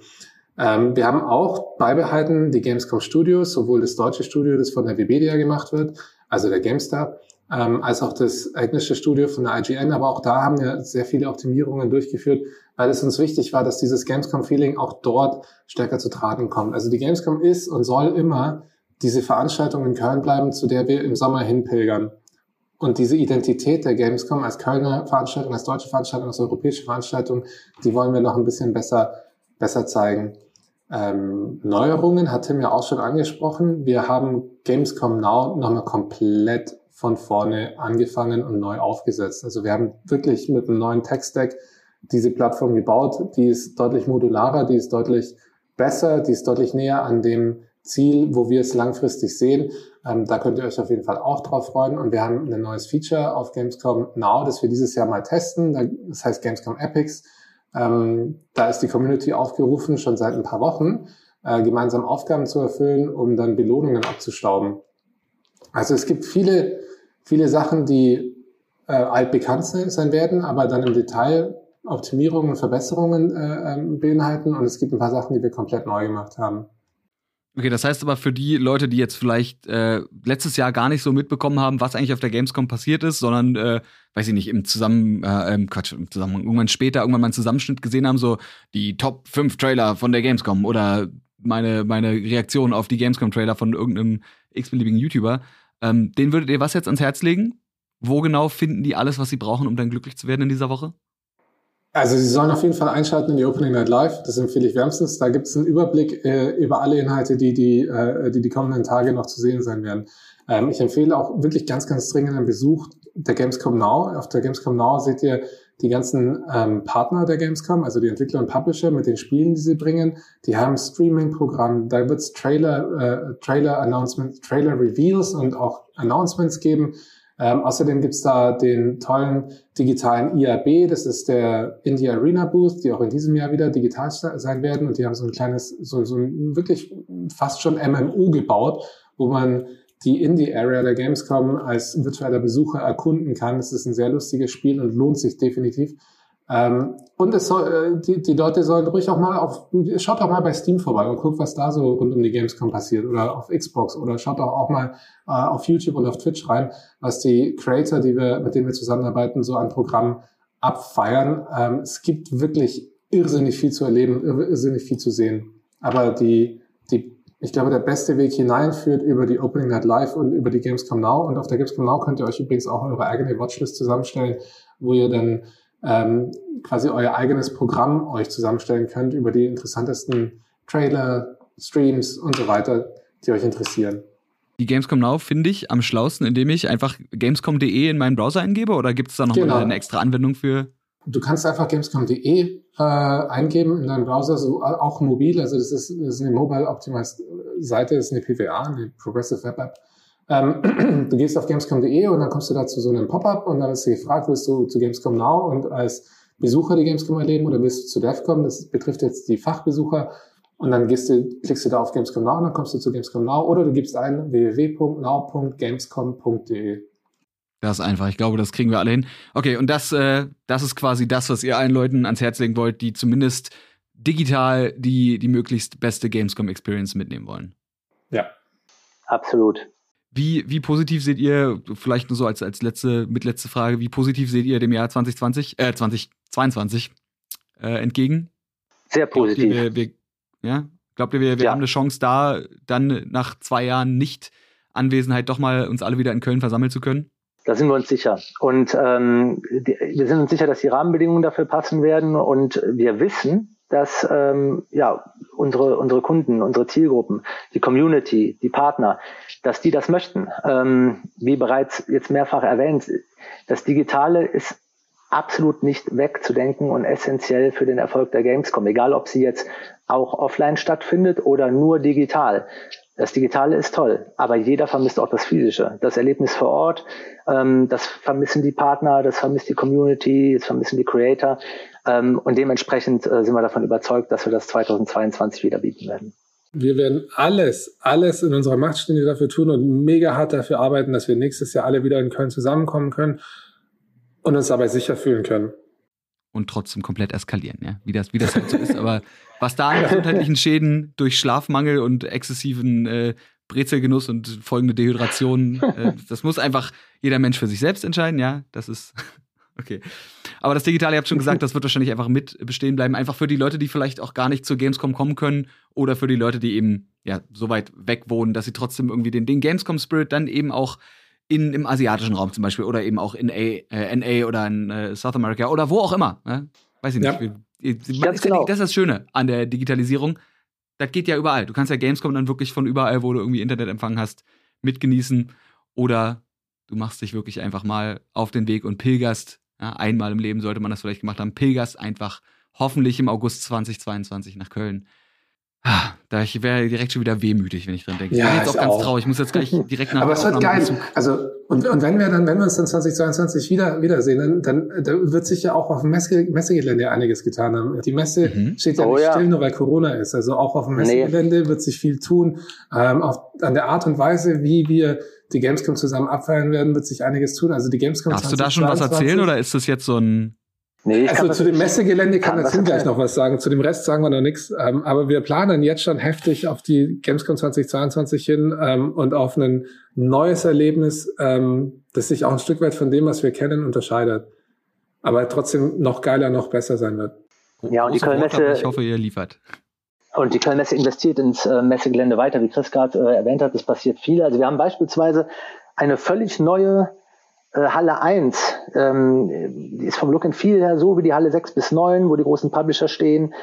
Speaker 3: Ähm, wir haben auch beibehalten die Gamescom Studios, sowohl das deutsche Studio, das von der Webedia gemacht wird, also der GameStar, ähm, als auch das englische Studio von der IGN. Aber auch da haben wir sehr viele Optimierungen durchgeführt, weil es uns wichtig war, dass dieses Gamescom-Feeling auch dort stärker zu tragen kommt. Also die Gamescom ist und soll immer diese Veranstaltung in Köln bleiben, zu der wir im Sommer hinpilgern. Und diese Identität der Gamescom als Kölner Veranstaltung, als deutsche Veranstaltung, als europäische Veranstaltung, die wollen wir noch ein bisschen besser, besser zeigen. Ähm, Neuerungen hat Tim ja auch schon angesprochen. Wir haben Gamescom Now nochmal komplett von vorne angefangen und neu aufgesetzt. Also wir haben wirklich mit einem neuen Tech-Stack diese Plattform gebaut. Die ist deutlich modularer, die ist deutlich besser, die ist deutlich näher an dem Ziel, wo wir es langfristig sehen. Ähm, da könnt ihr euch auf jeden Fall auch drauf freuen. Und wir haben ein neues Feature auf Gamescom Now, das wir dieses Jahr mal testen. Das heißt Gamescom Epics. Ähm, da ist die Community aufgerufen, schon seit ein paar Wochen, äh, gemeinsam Aufgaben zu erfüllen, um dann Belohnungen abzustauben. Also es gibt viele, viele Sachen, die äh, altbekannt sein werden, aber dann im Detail Optimierungen und Verbesserungen äh, ähm, beinhalten. Und es gibt ein paar Sachen, die wir komplett neu gemacht haben.
Speaker 1: Okay, das heißt aber für die Leute, die jetzt vielleicht äh, letztes Jahr gar nicht so mitbekommen haben, was eigentlich auf der Gamescom passiert ist, sondern, äh, weiß ich nicht, im Zusammen, äh, im Quatsch, im Zusammenhang, irgendwann später irgendwann mal einen Zusammenschnitt gesehen haben, so die Top 5 Trailer von der Gamescom oder meine, meine Reaktion auf die Gamescom-Trailer von irgendeinem x-beliebigen YouTuber, ähm, den würdet ihr was jetzt ans Herz legen? Wo genau finden die alles, was sie brauchen, um dann glücklich zu werden in dieser Woche?
Speaker 3: Also Sie sollen auf jeden Fall einschalten in die Opening Night Live. Das empfehle ich wärmstens. Da gibt es einen Überblick äh, über alle Inhalte, die die, äh, die die kommenden Tage noch zu sehen sein werden. Ähm, ich empfehle auch wirklich ganz, ganz dringend einen Besuch der Gamescom Now. Auf der Gamescom Now seht ihr die ganzen ähm, Partner der Gamescom, also die Entwickler und Publisher mit den Spielen, die sie bringen. Die haben Streaming-Programm, da wird es Trailer, äh, Trailer-Announcements, Trailer-Reveals und auch Announcements geben. Ähm, außerdem gibt's da den tollen digitalen IAB, das ist der India Arena Booth, die auch in diesem Jahr wieder digital sein werden. Und die haben so ein kleines, so, so ein wirklich fast schon MMO gebaut, wo man die Indie-Area der Gamescom als virtueller Besucher erkunden kann. Das ist ein sehr lustiges Spiel und lohnt sich definitiv. Ähm, und es soll, äh, die, die Leute sollen ruhig auch mal auf, schaut auch mal bei Steam vorbei und guckt, was da so rund um die Gamescom passiert oder auf Xbox oder schaut auch, auch mal äh, auf YouTube und auf Twitch rein, was die Creator, die wir, mit denen wir zusammenarbeiten, so an Programmen abfeiern. Ähm, es gibt wirklich irrsinnig viel zu erleben, irrsinnig viel zu sehen. Aber die, die, ich glaube, der beste Weg hinein führt über die Opening Night Live und über die Gamescom Now. Und auf der Gamescom Now könnt ihr euch übrigens auch eure eigene Watchlist zusammenstellen, wo ihr dann ähm, quasi euer eigenes Programm euch zusammenstellen könnt über die interessantesten Trailer, Streams und so weiter, die euch interessieren.
Speaker 1: Die Gamescom Now finde ich am schlausten, indem ich einfach gamescom.de in meinen Browser eingebe oder gibt es da noch genau. eine extra Anwendung für?
Speaker 3: Du kannst einfach gamescom.de äh, eingeben in deinem Browser, so auch mobil, also das ist, das ist eine Mobile Optimized Seite, das ist eine PWA, eine Progressive Web App. Ähm, du gehst auf gamescom.de und dann kommst du da zu so einem Pop-up und dann ist du gefragt, willst du zu Gamescom Now und als Besucher die Gamescom erleben oder willst du zu DEFCOM? Das betrifft jetzt die Fachbesucher. Und dann gehst du, klickst du da auf Gamescom Now und dann kommst du zu Gamescom Now oder du gibst ein www.now.gamescom.de.
Speaker 1: Das ist einfach. Ich glaube, das kriegen wir alle hin. Okay, und das, äh, das ist quasi das, was ihr allen Leuten ans Herz legen wollt, die zumindest digital die, die möglichst beste Gamescom-Experience mitnehmen wollen.
Speaker 3: Ja.
Speaker 2: Absolut.
Speaker 1: Wie, wie positiv seht ihr, vielleicht nur so als, als letzte, mitletzte Frage, wie positiv seht ihr dem Jahr 2020, äh, 2022 äh, entgegen?
Speaker 2: Sehr positiv.
Speaker 1: Glaubt ihr, wir, wir, ja? Glaubt ihr, wir, wir ja. haben eine Chance da, dann nach zwei Jahren nicht Anwesenheit doch mal uns alle wieder in Köln versammeln zu können?
Speaker 2: Da sind wir uns sicher. Und ähm, die, wir sind uns sicher, dass die Rahmenbedingungen dafür passen werden. Und wir wissen, dass ähm, ja unsere unsere Kunden, unsere Zielgruppen, die Community, die Partner, dass die das möchten. Ähm, wie bereits jetzt mehrfach erwähnt, das Digitale ist absolut nicht wegzudenken und essentiell für den Erfolg der Gamescom, egal ob sie jetzt auch offline stattfindet oder nur digital. Das Digitale ist toll, aber jeder vermisst auch das Physische, das Erlebnis vor Ort. Ähm, das vermissen die Partner, das vermisst die Community, das vermissen die Creator. Ähm, und dementsprechend äh, sind wir davon überzeugt, dass wir das 2022 wieder bieten werden.
Speaker 3: Wir werden alles, alles in unserer Macht stehen, dafür tun und mega hart dafür arbeiten, dass wir nächstes Jahr alle wieder in Köln zusammenkommen können und uns dabei sicher fühlen können.
Speaker 1: Und trotzdem komplett eskalieren, ja. Wie das, wie das halt so ist. Aber was da an gesundheitlichen Schäden durch Schlafmangel und exzessiven äh, Brezelgenuss und folgende Dehydration, äh, das muss einfach jeder Mensch für sich selbst entscheiden, ja. Das ist Okay. Aber das Digitale, ihr habt schon gesagt, das wird wahrscheinlich einfach mit bestehen bleiben. Einfach für die Leute, die vielleicht auch gar nicht zur Gamescom kommen können oder für die Leute, die eben ja so weit weg wohnen, dass sie trotzdem irgendwie den, den Gamescom-Spirit dann eben auch in, im asiatischen Raum zum Beispiel oder eben auch in A, äh, NA oder in äh, South America oder wo auch immer. Ne? Weiß ich nicht. Ja. Ist genau. das ist das Schöne an der Digitalisierung. Das geht ja überall. Du kannst ja Gamescom dann wirklich von überall, wo du irgendwie Internetempfang hast, mitgenießen. Oder du machst dich wirklich einfach mal auf den Weg und pilgerst ja, einmal im Leben sollte man das vielleicht gemacht haben. Pilgerst einfach hoffentlich im August 2022 nach Köln. Ah, da ich wäre direkt schon wieder wehmütig, wenn ich dran denke.
Speaker 3: Ja,
Speaker 1: ich bin
Speaker 3: jetzt
Speaker 1: auch ganz auch. traurig. Ich muss jetzt gleich direkt nach
Speaker 3: Aber es wird geil. Also, und, und wenn wir dann, wenn wir uns dann 2022 wieder, wiedersehen, dann, dann, dann wird sich ja auch auf dem Messe, Messegelände einiges getan haben. Die Messe mhm. steht ja oh, nicht ja. still, nur weil Corona ist. Also auch auf dem Messegelände nee. wird sich viel tun. Ähm, auf, an der Art und Weise, wie wir die Gamescom zusammen abfeiern werden, wird sich einiges tun. Also die Gamescom
Speaker 1: Darfst du da schon was erzählen oder ist das jetzt so ein
Speaker 3: Nee, also zu dem Messegelände kann, Tim gleich noch was sagen. Zu dem Rest sagen wir noch nichts. Ähm, aber wir planen jetzt schon heftig auf die Gamescom 2022 hin ähm, und auf ein neues Erlebnis, ähm, das sich auch ein Stück weit von dem, was wir kennen, unterscheidet. Aber trotzdem noch geiler, noch besser sein wird.
Speaker 2: Ja, und die Kölnmesse.
Speaker 1: Ich hoffe, ihr liefert.
Speaker 2: Und die Kölnmesse investiert ins äh, Messegelände weiter, wie Chris gerade äh, erwähnt hat. Es passiert viel. Also wir haben beispielsweise eine völlig neue Halle 1. Ähm, ist vom Look and Feel her so wie die Halle 6 bis 9, wo die großen Publisher stehen.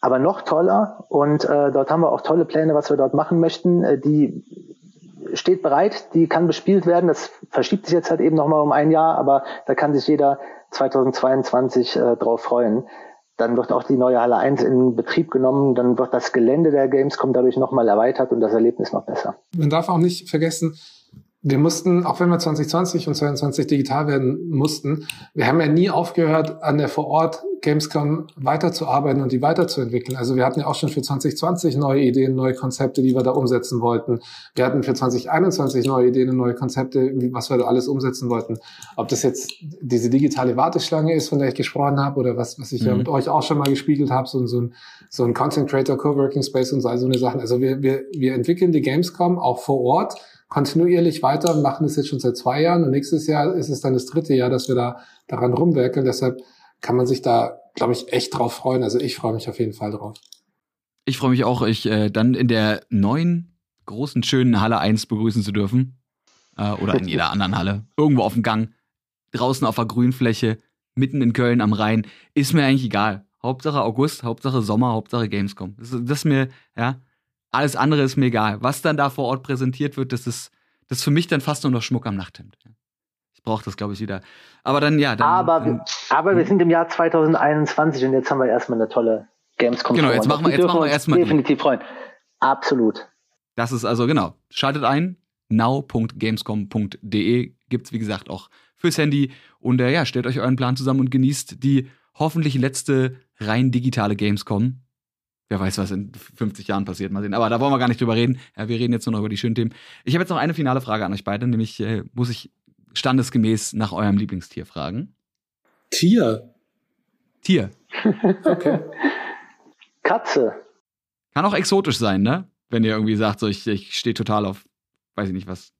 Speaker 2: Aber noch toller. Und äh, dort haben wir auch tolle Pläne, was wir dort machen möchten. Äh, die steht bereit, die kann bespielt werden. Das verschiebt sich jetzt halt eben nochmal um ein Jahr, aber da kann sich jeder 2022 äh, drauf freuen. Dann wird auch die neue Halle 1 in Betrieb genommen. Dann wird das Gelände der Gamescom dadurch nochmal erweitert und das Erlebnis noch besser.
Speaker 3: Man darf auch nicht vergessen, wir mussten, auch wenn wir 2020 und 2022 digital werden mussten, wir haben ja nie aufgehört, an der vor Ort Gamescom weiterzuarbeiten und die weiterzuentwickeln. Also wir hatten ja auch schon für 2020 neue Ideen, neue Konzepte, die wir da umsetzen wollten. Wir hatten für 2021 neue Ideen und neue Konzepte, was wir da alles umsetzen wollten. Ob das jetzt diese digitale Warteschlange ist, von der ich gesprochen habe, oder was, was ich mhm. ja mit euch auch schon mal gespiegelt habe, so, so, ein, so ein Content Creator Coworking Space und so, all so eine Sachen. Also wir, wir, wir entwickeln die Gamescom auch vor Ort kontinuierlich weiter machen das jetzt schon seit zwei Jahren und nächstes Jahr ist es dann das dritte Jahr, dass wir da daran rumwerkeln. Deshalb kann man sich da, glaube ich, echt drauf freuen. Also ich freue mich auf jeden Fall drauf.
Speaker 1: Ich freue mich auch, euch äh, dann in der neuen, großen, schönen Halle 1 begrüßen zu dürfen. Äh, oder in jeder anderen Halle. Irgendwo auf dem Gang, draußen auf der Grünfläche, mitten in Köln am Rhein. Ist mir eigentlich egal. Hauptsache August, Hauptsache Sommer, Hauptsache Gamescom. Das, das ist mir, ja, alles andere ist mir egal. Was dann da vor Ort präsentiert wird, das ist, das ist für mich dann fast nur noch Schmuck am Nachthemd. Ich brauche das, glaube ich, wieder. Aber dann, ja. Dann,
Speaker 2: aber,
Speaker 1: dann,
Speaker 2: aber wir sind im Jahr 2021 und jetzt haben wir erstmal eine tolle Gamescom.
Speaker 1: Genau, jetzt machen wir, jetzt machen wir erstmal.
Speaker 2: Definitiv freuen. Absolut.
Speaker 1: Das ist also, genau. Schaltet ein. now.gamescom.de gibt's wie gesagt, auch fürs Handy. Und äh, ja, stellt euch euren Plan zusammen und genießt die hoffentlich letzte rein digitale Gamescom wer weiß, was in 50 Jahren passiert. Mal sehen. Aber da wollen wir gar nicht drüber reden. Ja, wir reden jetzt nur noch über die schönen Themen. Ich habe jetzt noch eine finale Frage an euch beide, nämlich äh, muss ich standesgemäß nach eurem Lieblingstier fragen.
Speaker 3: Tier?
Speaker 1: Tier.
Speaker 3: okay.
Speaker 2: Katze.
Speaker 1: Kann auch exotisch sein, ne? Wenn ihr irgendwie sagt, so ich, ich stehe total auf, weiß ich nicht was,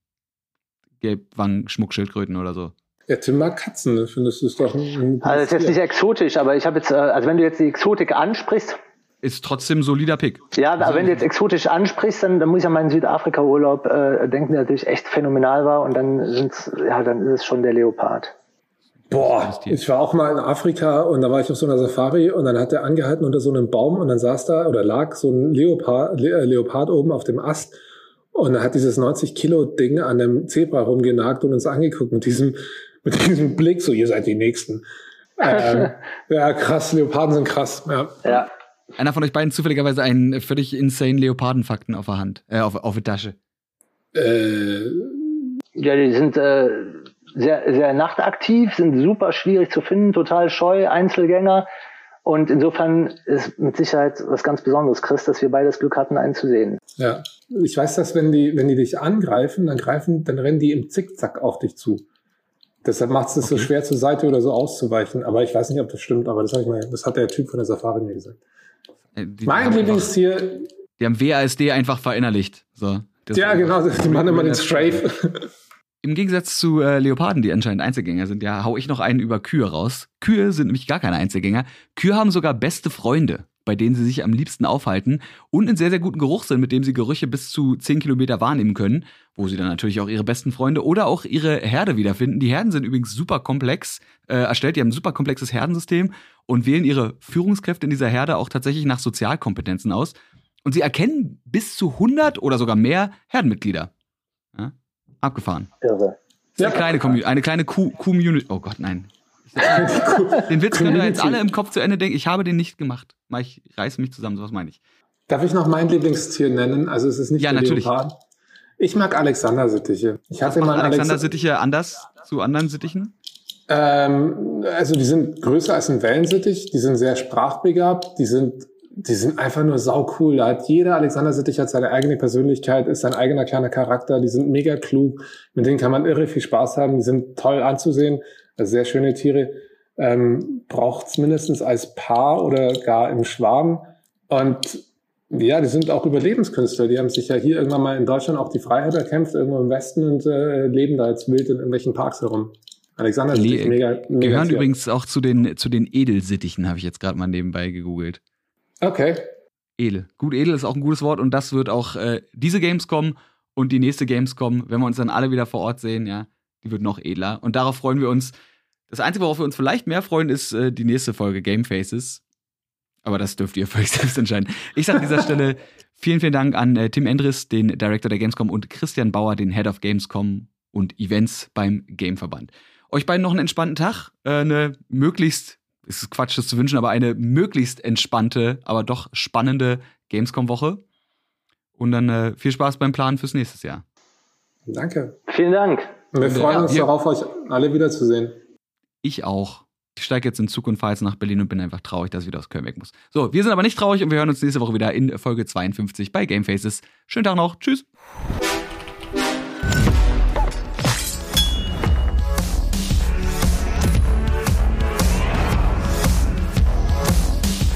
Speaker 1: Gelbwangen, Schmuckschildkröten oder so.
Speaker 3: Ja, Tim mag Katzen, findest du es doch ein,
Speaker 2: ein Also das ist jetzt nicht exotisch, aber ich habe jetzt, äh, also wenn du jetzt die Exotik ansprichst,
Speaker 1: ist trotzdem solider Pick.
Speaker 2: Ja, aber also, wenn du jetzt exotisch ansprichst, dann, dann muss ich an meinen Südafrika-Urlaub äh, denken, der natürlich echt phänomenal war und dann sind's, ja, dann ist es schon der Leopard.
Speaker 3: Boah, ich war auch mal in Afrika und da war ich auf so einer Safari und dann hat er angehalten unter so einem Baum und dann saß da oder lag so ein Leopard, Le äh, Leopard oben auf dem Ast und er hat dieses 90 Kilo Ding an dem Zebra rumgenagt und uns angeguckt mit diesem, mit diesem Blick, so ihr seid die Nächsten. ähm, ja, krass, Leoparden sind krass. Ja.
Speaker 2: ja
Speaker 1: einer von euch beiden zufälligerweise einen völlig insane Leopardenfakten auf der Hand, äh, auf, auf der Tasche?
Speaker 2: Äh, ja, die sind äh, sehr, sehr nachtaktiv, sind super schwierig zu finden, total scheu, Einzelgänger. Und insofern ist mit Sicherheit was ganz Besonderes, Chris, dass wir beide das Glück hatten, einen zu sehen.
Speaker 3: Ja, ich weiß, dass wenn die, wenn die dich angreifen, dann greifen, dann rennen die im Zickzack auf dich zu. Deshalb macht es okay. so schwer zur Seite oder so auszuweichen. Aber ich weiß nicht, ob das stimmt, aber das, ich mal, das hat der Typ von der Safari mir gesagt.
Speaker 1: Äh, die mein Lieblingstier. Die haben WASD einfach verinnerlicht. So,
Speaker 3: ja, genau, die machen immer den Strafe.
Speaker 1: Im Gegensatz zu äh, Leoparden, die anscheinend Einzelgänger sind, ja, hau ich noch einen über Kühe raus. Kühe sind nämlich gar keine Einzelgänger. Kühe haben sogar beste Freunde, bei denen sie sich am liebsten aufhalten und einen sehr, sehr guten Geruch sind, mit dem sie Gerüche bis zu 10 Kilometer wahrnehmen können, wo sie dann natürlich auch ihre besten Freunde oder auch ihre Herde wiederfinden. Die Herden sind übrigens super komplex äh, erstellt, die haben ein super komplexes Herdensystem und wählen ihre Führungskräfte in dieser Herde auch tatsächlich nach Sozialkompetenzen aus. Und sie erkennen bis zu 100 oder sogar mehr Herdenmitglieder. Ja? Abgefahren.
Speaker 2: Irre.
Speaker 1: Ja. Eine kleine Community, eine kleine Community. Oh Gott, nein. den Witz können wir jetzt alle im Kopf zu Ende denken. Ich habe den nicht gemacht. Ich reiße mich zusammen, sowas meine ich.
Speaker 3: Darf ich noch mein Lieblingstier nennen? Also es ist nicht
Speaker 1: ja, natürlich.
Speaker 3: Leopard. Ich mag Alexander-Sittiche. Ich
Speaker 1: hatte mal Alexander-Sittiche anders zu anderen Sittichen?
Speaker 3: Ähm, also die sind größer als ein Wellensittich, die sind sehr sprachbegabt, die sind, die sind einfach nur sau cool. Da hat jeder Alexander Sittich hat seine eigene Persönlichkeit, ist sein eigener kleiner Charakter, die sind mega klug, mit denen kann man irre viel Spaß haben, die sind toll anzusehen, also sehr schöne Tiere. Ähm, Braucht es mindestens als Paar oder gar im Schwarm. Und ja, die sind auch Überlebenskünstler. Die haben sich ja hier irgendwann mal in Deutschland auch die Freiheit erkämpft, irgendwo im Westen und äh, leben da jetzt wild in irgendwelchen Parks herum. Alexander ist mega, mega
Speaker 1: Gehören sehr. übrigens auch zu den, zu den Edelsittichen, habe ich jetzt gerade mal nebenbei gegoogelt.
Speaker 3: Okay.
Speaker 1: Edel. Gut, edel ist auch ein gutes Wort und das wird auch äh, diese Gamescom und die nächste Gamescom, wenn wir uns dann alle wieder vor Ort sehen, ja, die wird noch edler. Und darauf freuen wir uns. Das Einzige, worauf wir uns vielleicht mehr freuen, ist äh, die nächste Folge Game Faces. Aber das dürft ihr für euch selbst entscheiden. Ich sage an dieser Stelle vielen, vielen Dank an äh, Tim Endris, den Director der Gamescom, und Christian Bauer, den Head of Gamescom und Events beim Gameverband. Euch beiden noch einen entspannten Tag, äh, eine möglichst, ist Quatsch, das zu wünschen, aber eine möglichst entspannte, aber doch spannende Gamescom-Woche. Und dann äh, viel Spaß beim Planen fürs nächste Jahr.
Speaker 3: Danke.
Speaker 2: Vielen Dank.
Speaker 3: Und wir freuen uns ja, darauf, euch alle wiederzusehen.
Speaker 1: Ich auch. Ich steige jetzt in Zug und fahre jetzt nach Berlin und bin einfach traurig, dass ich wieder aus Köln weg muss. So, wir sind aber nicht traurig und wir hören uns nächste Woche wieder in Folge 52 bei Game Faces. Schönen Tag noch. Tschüss.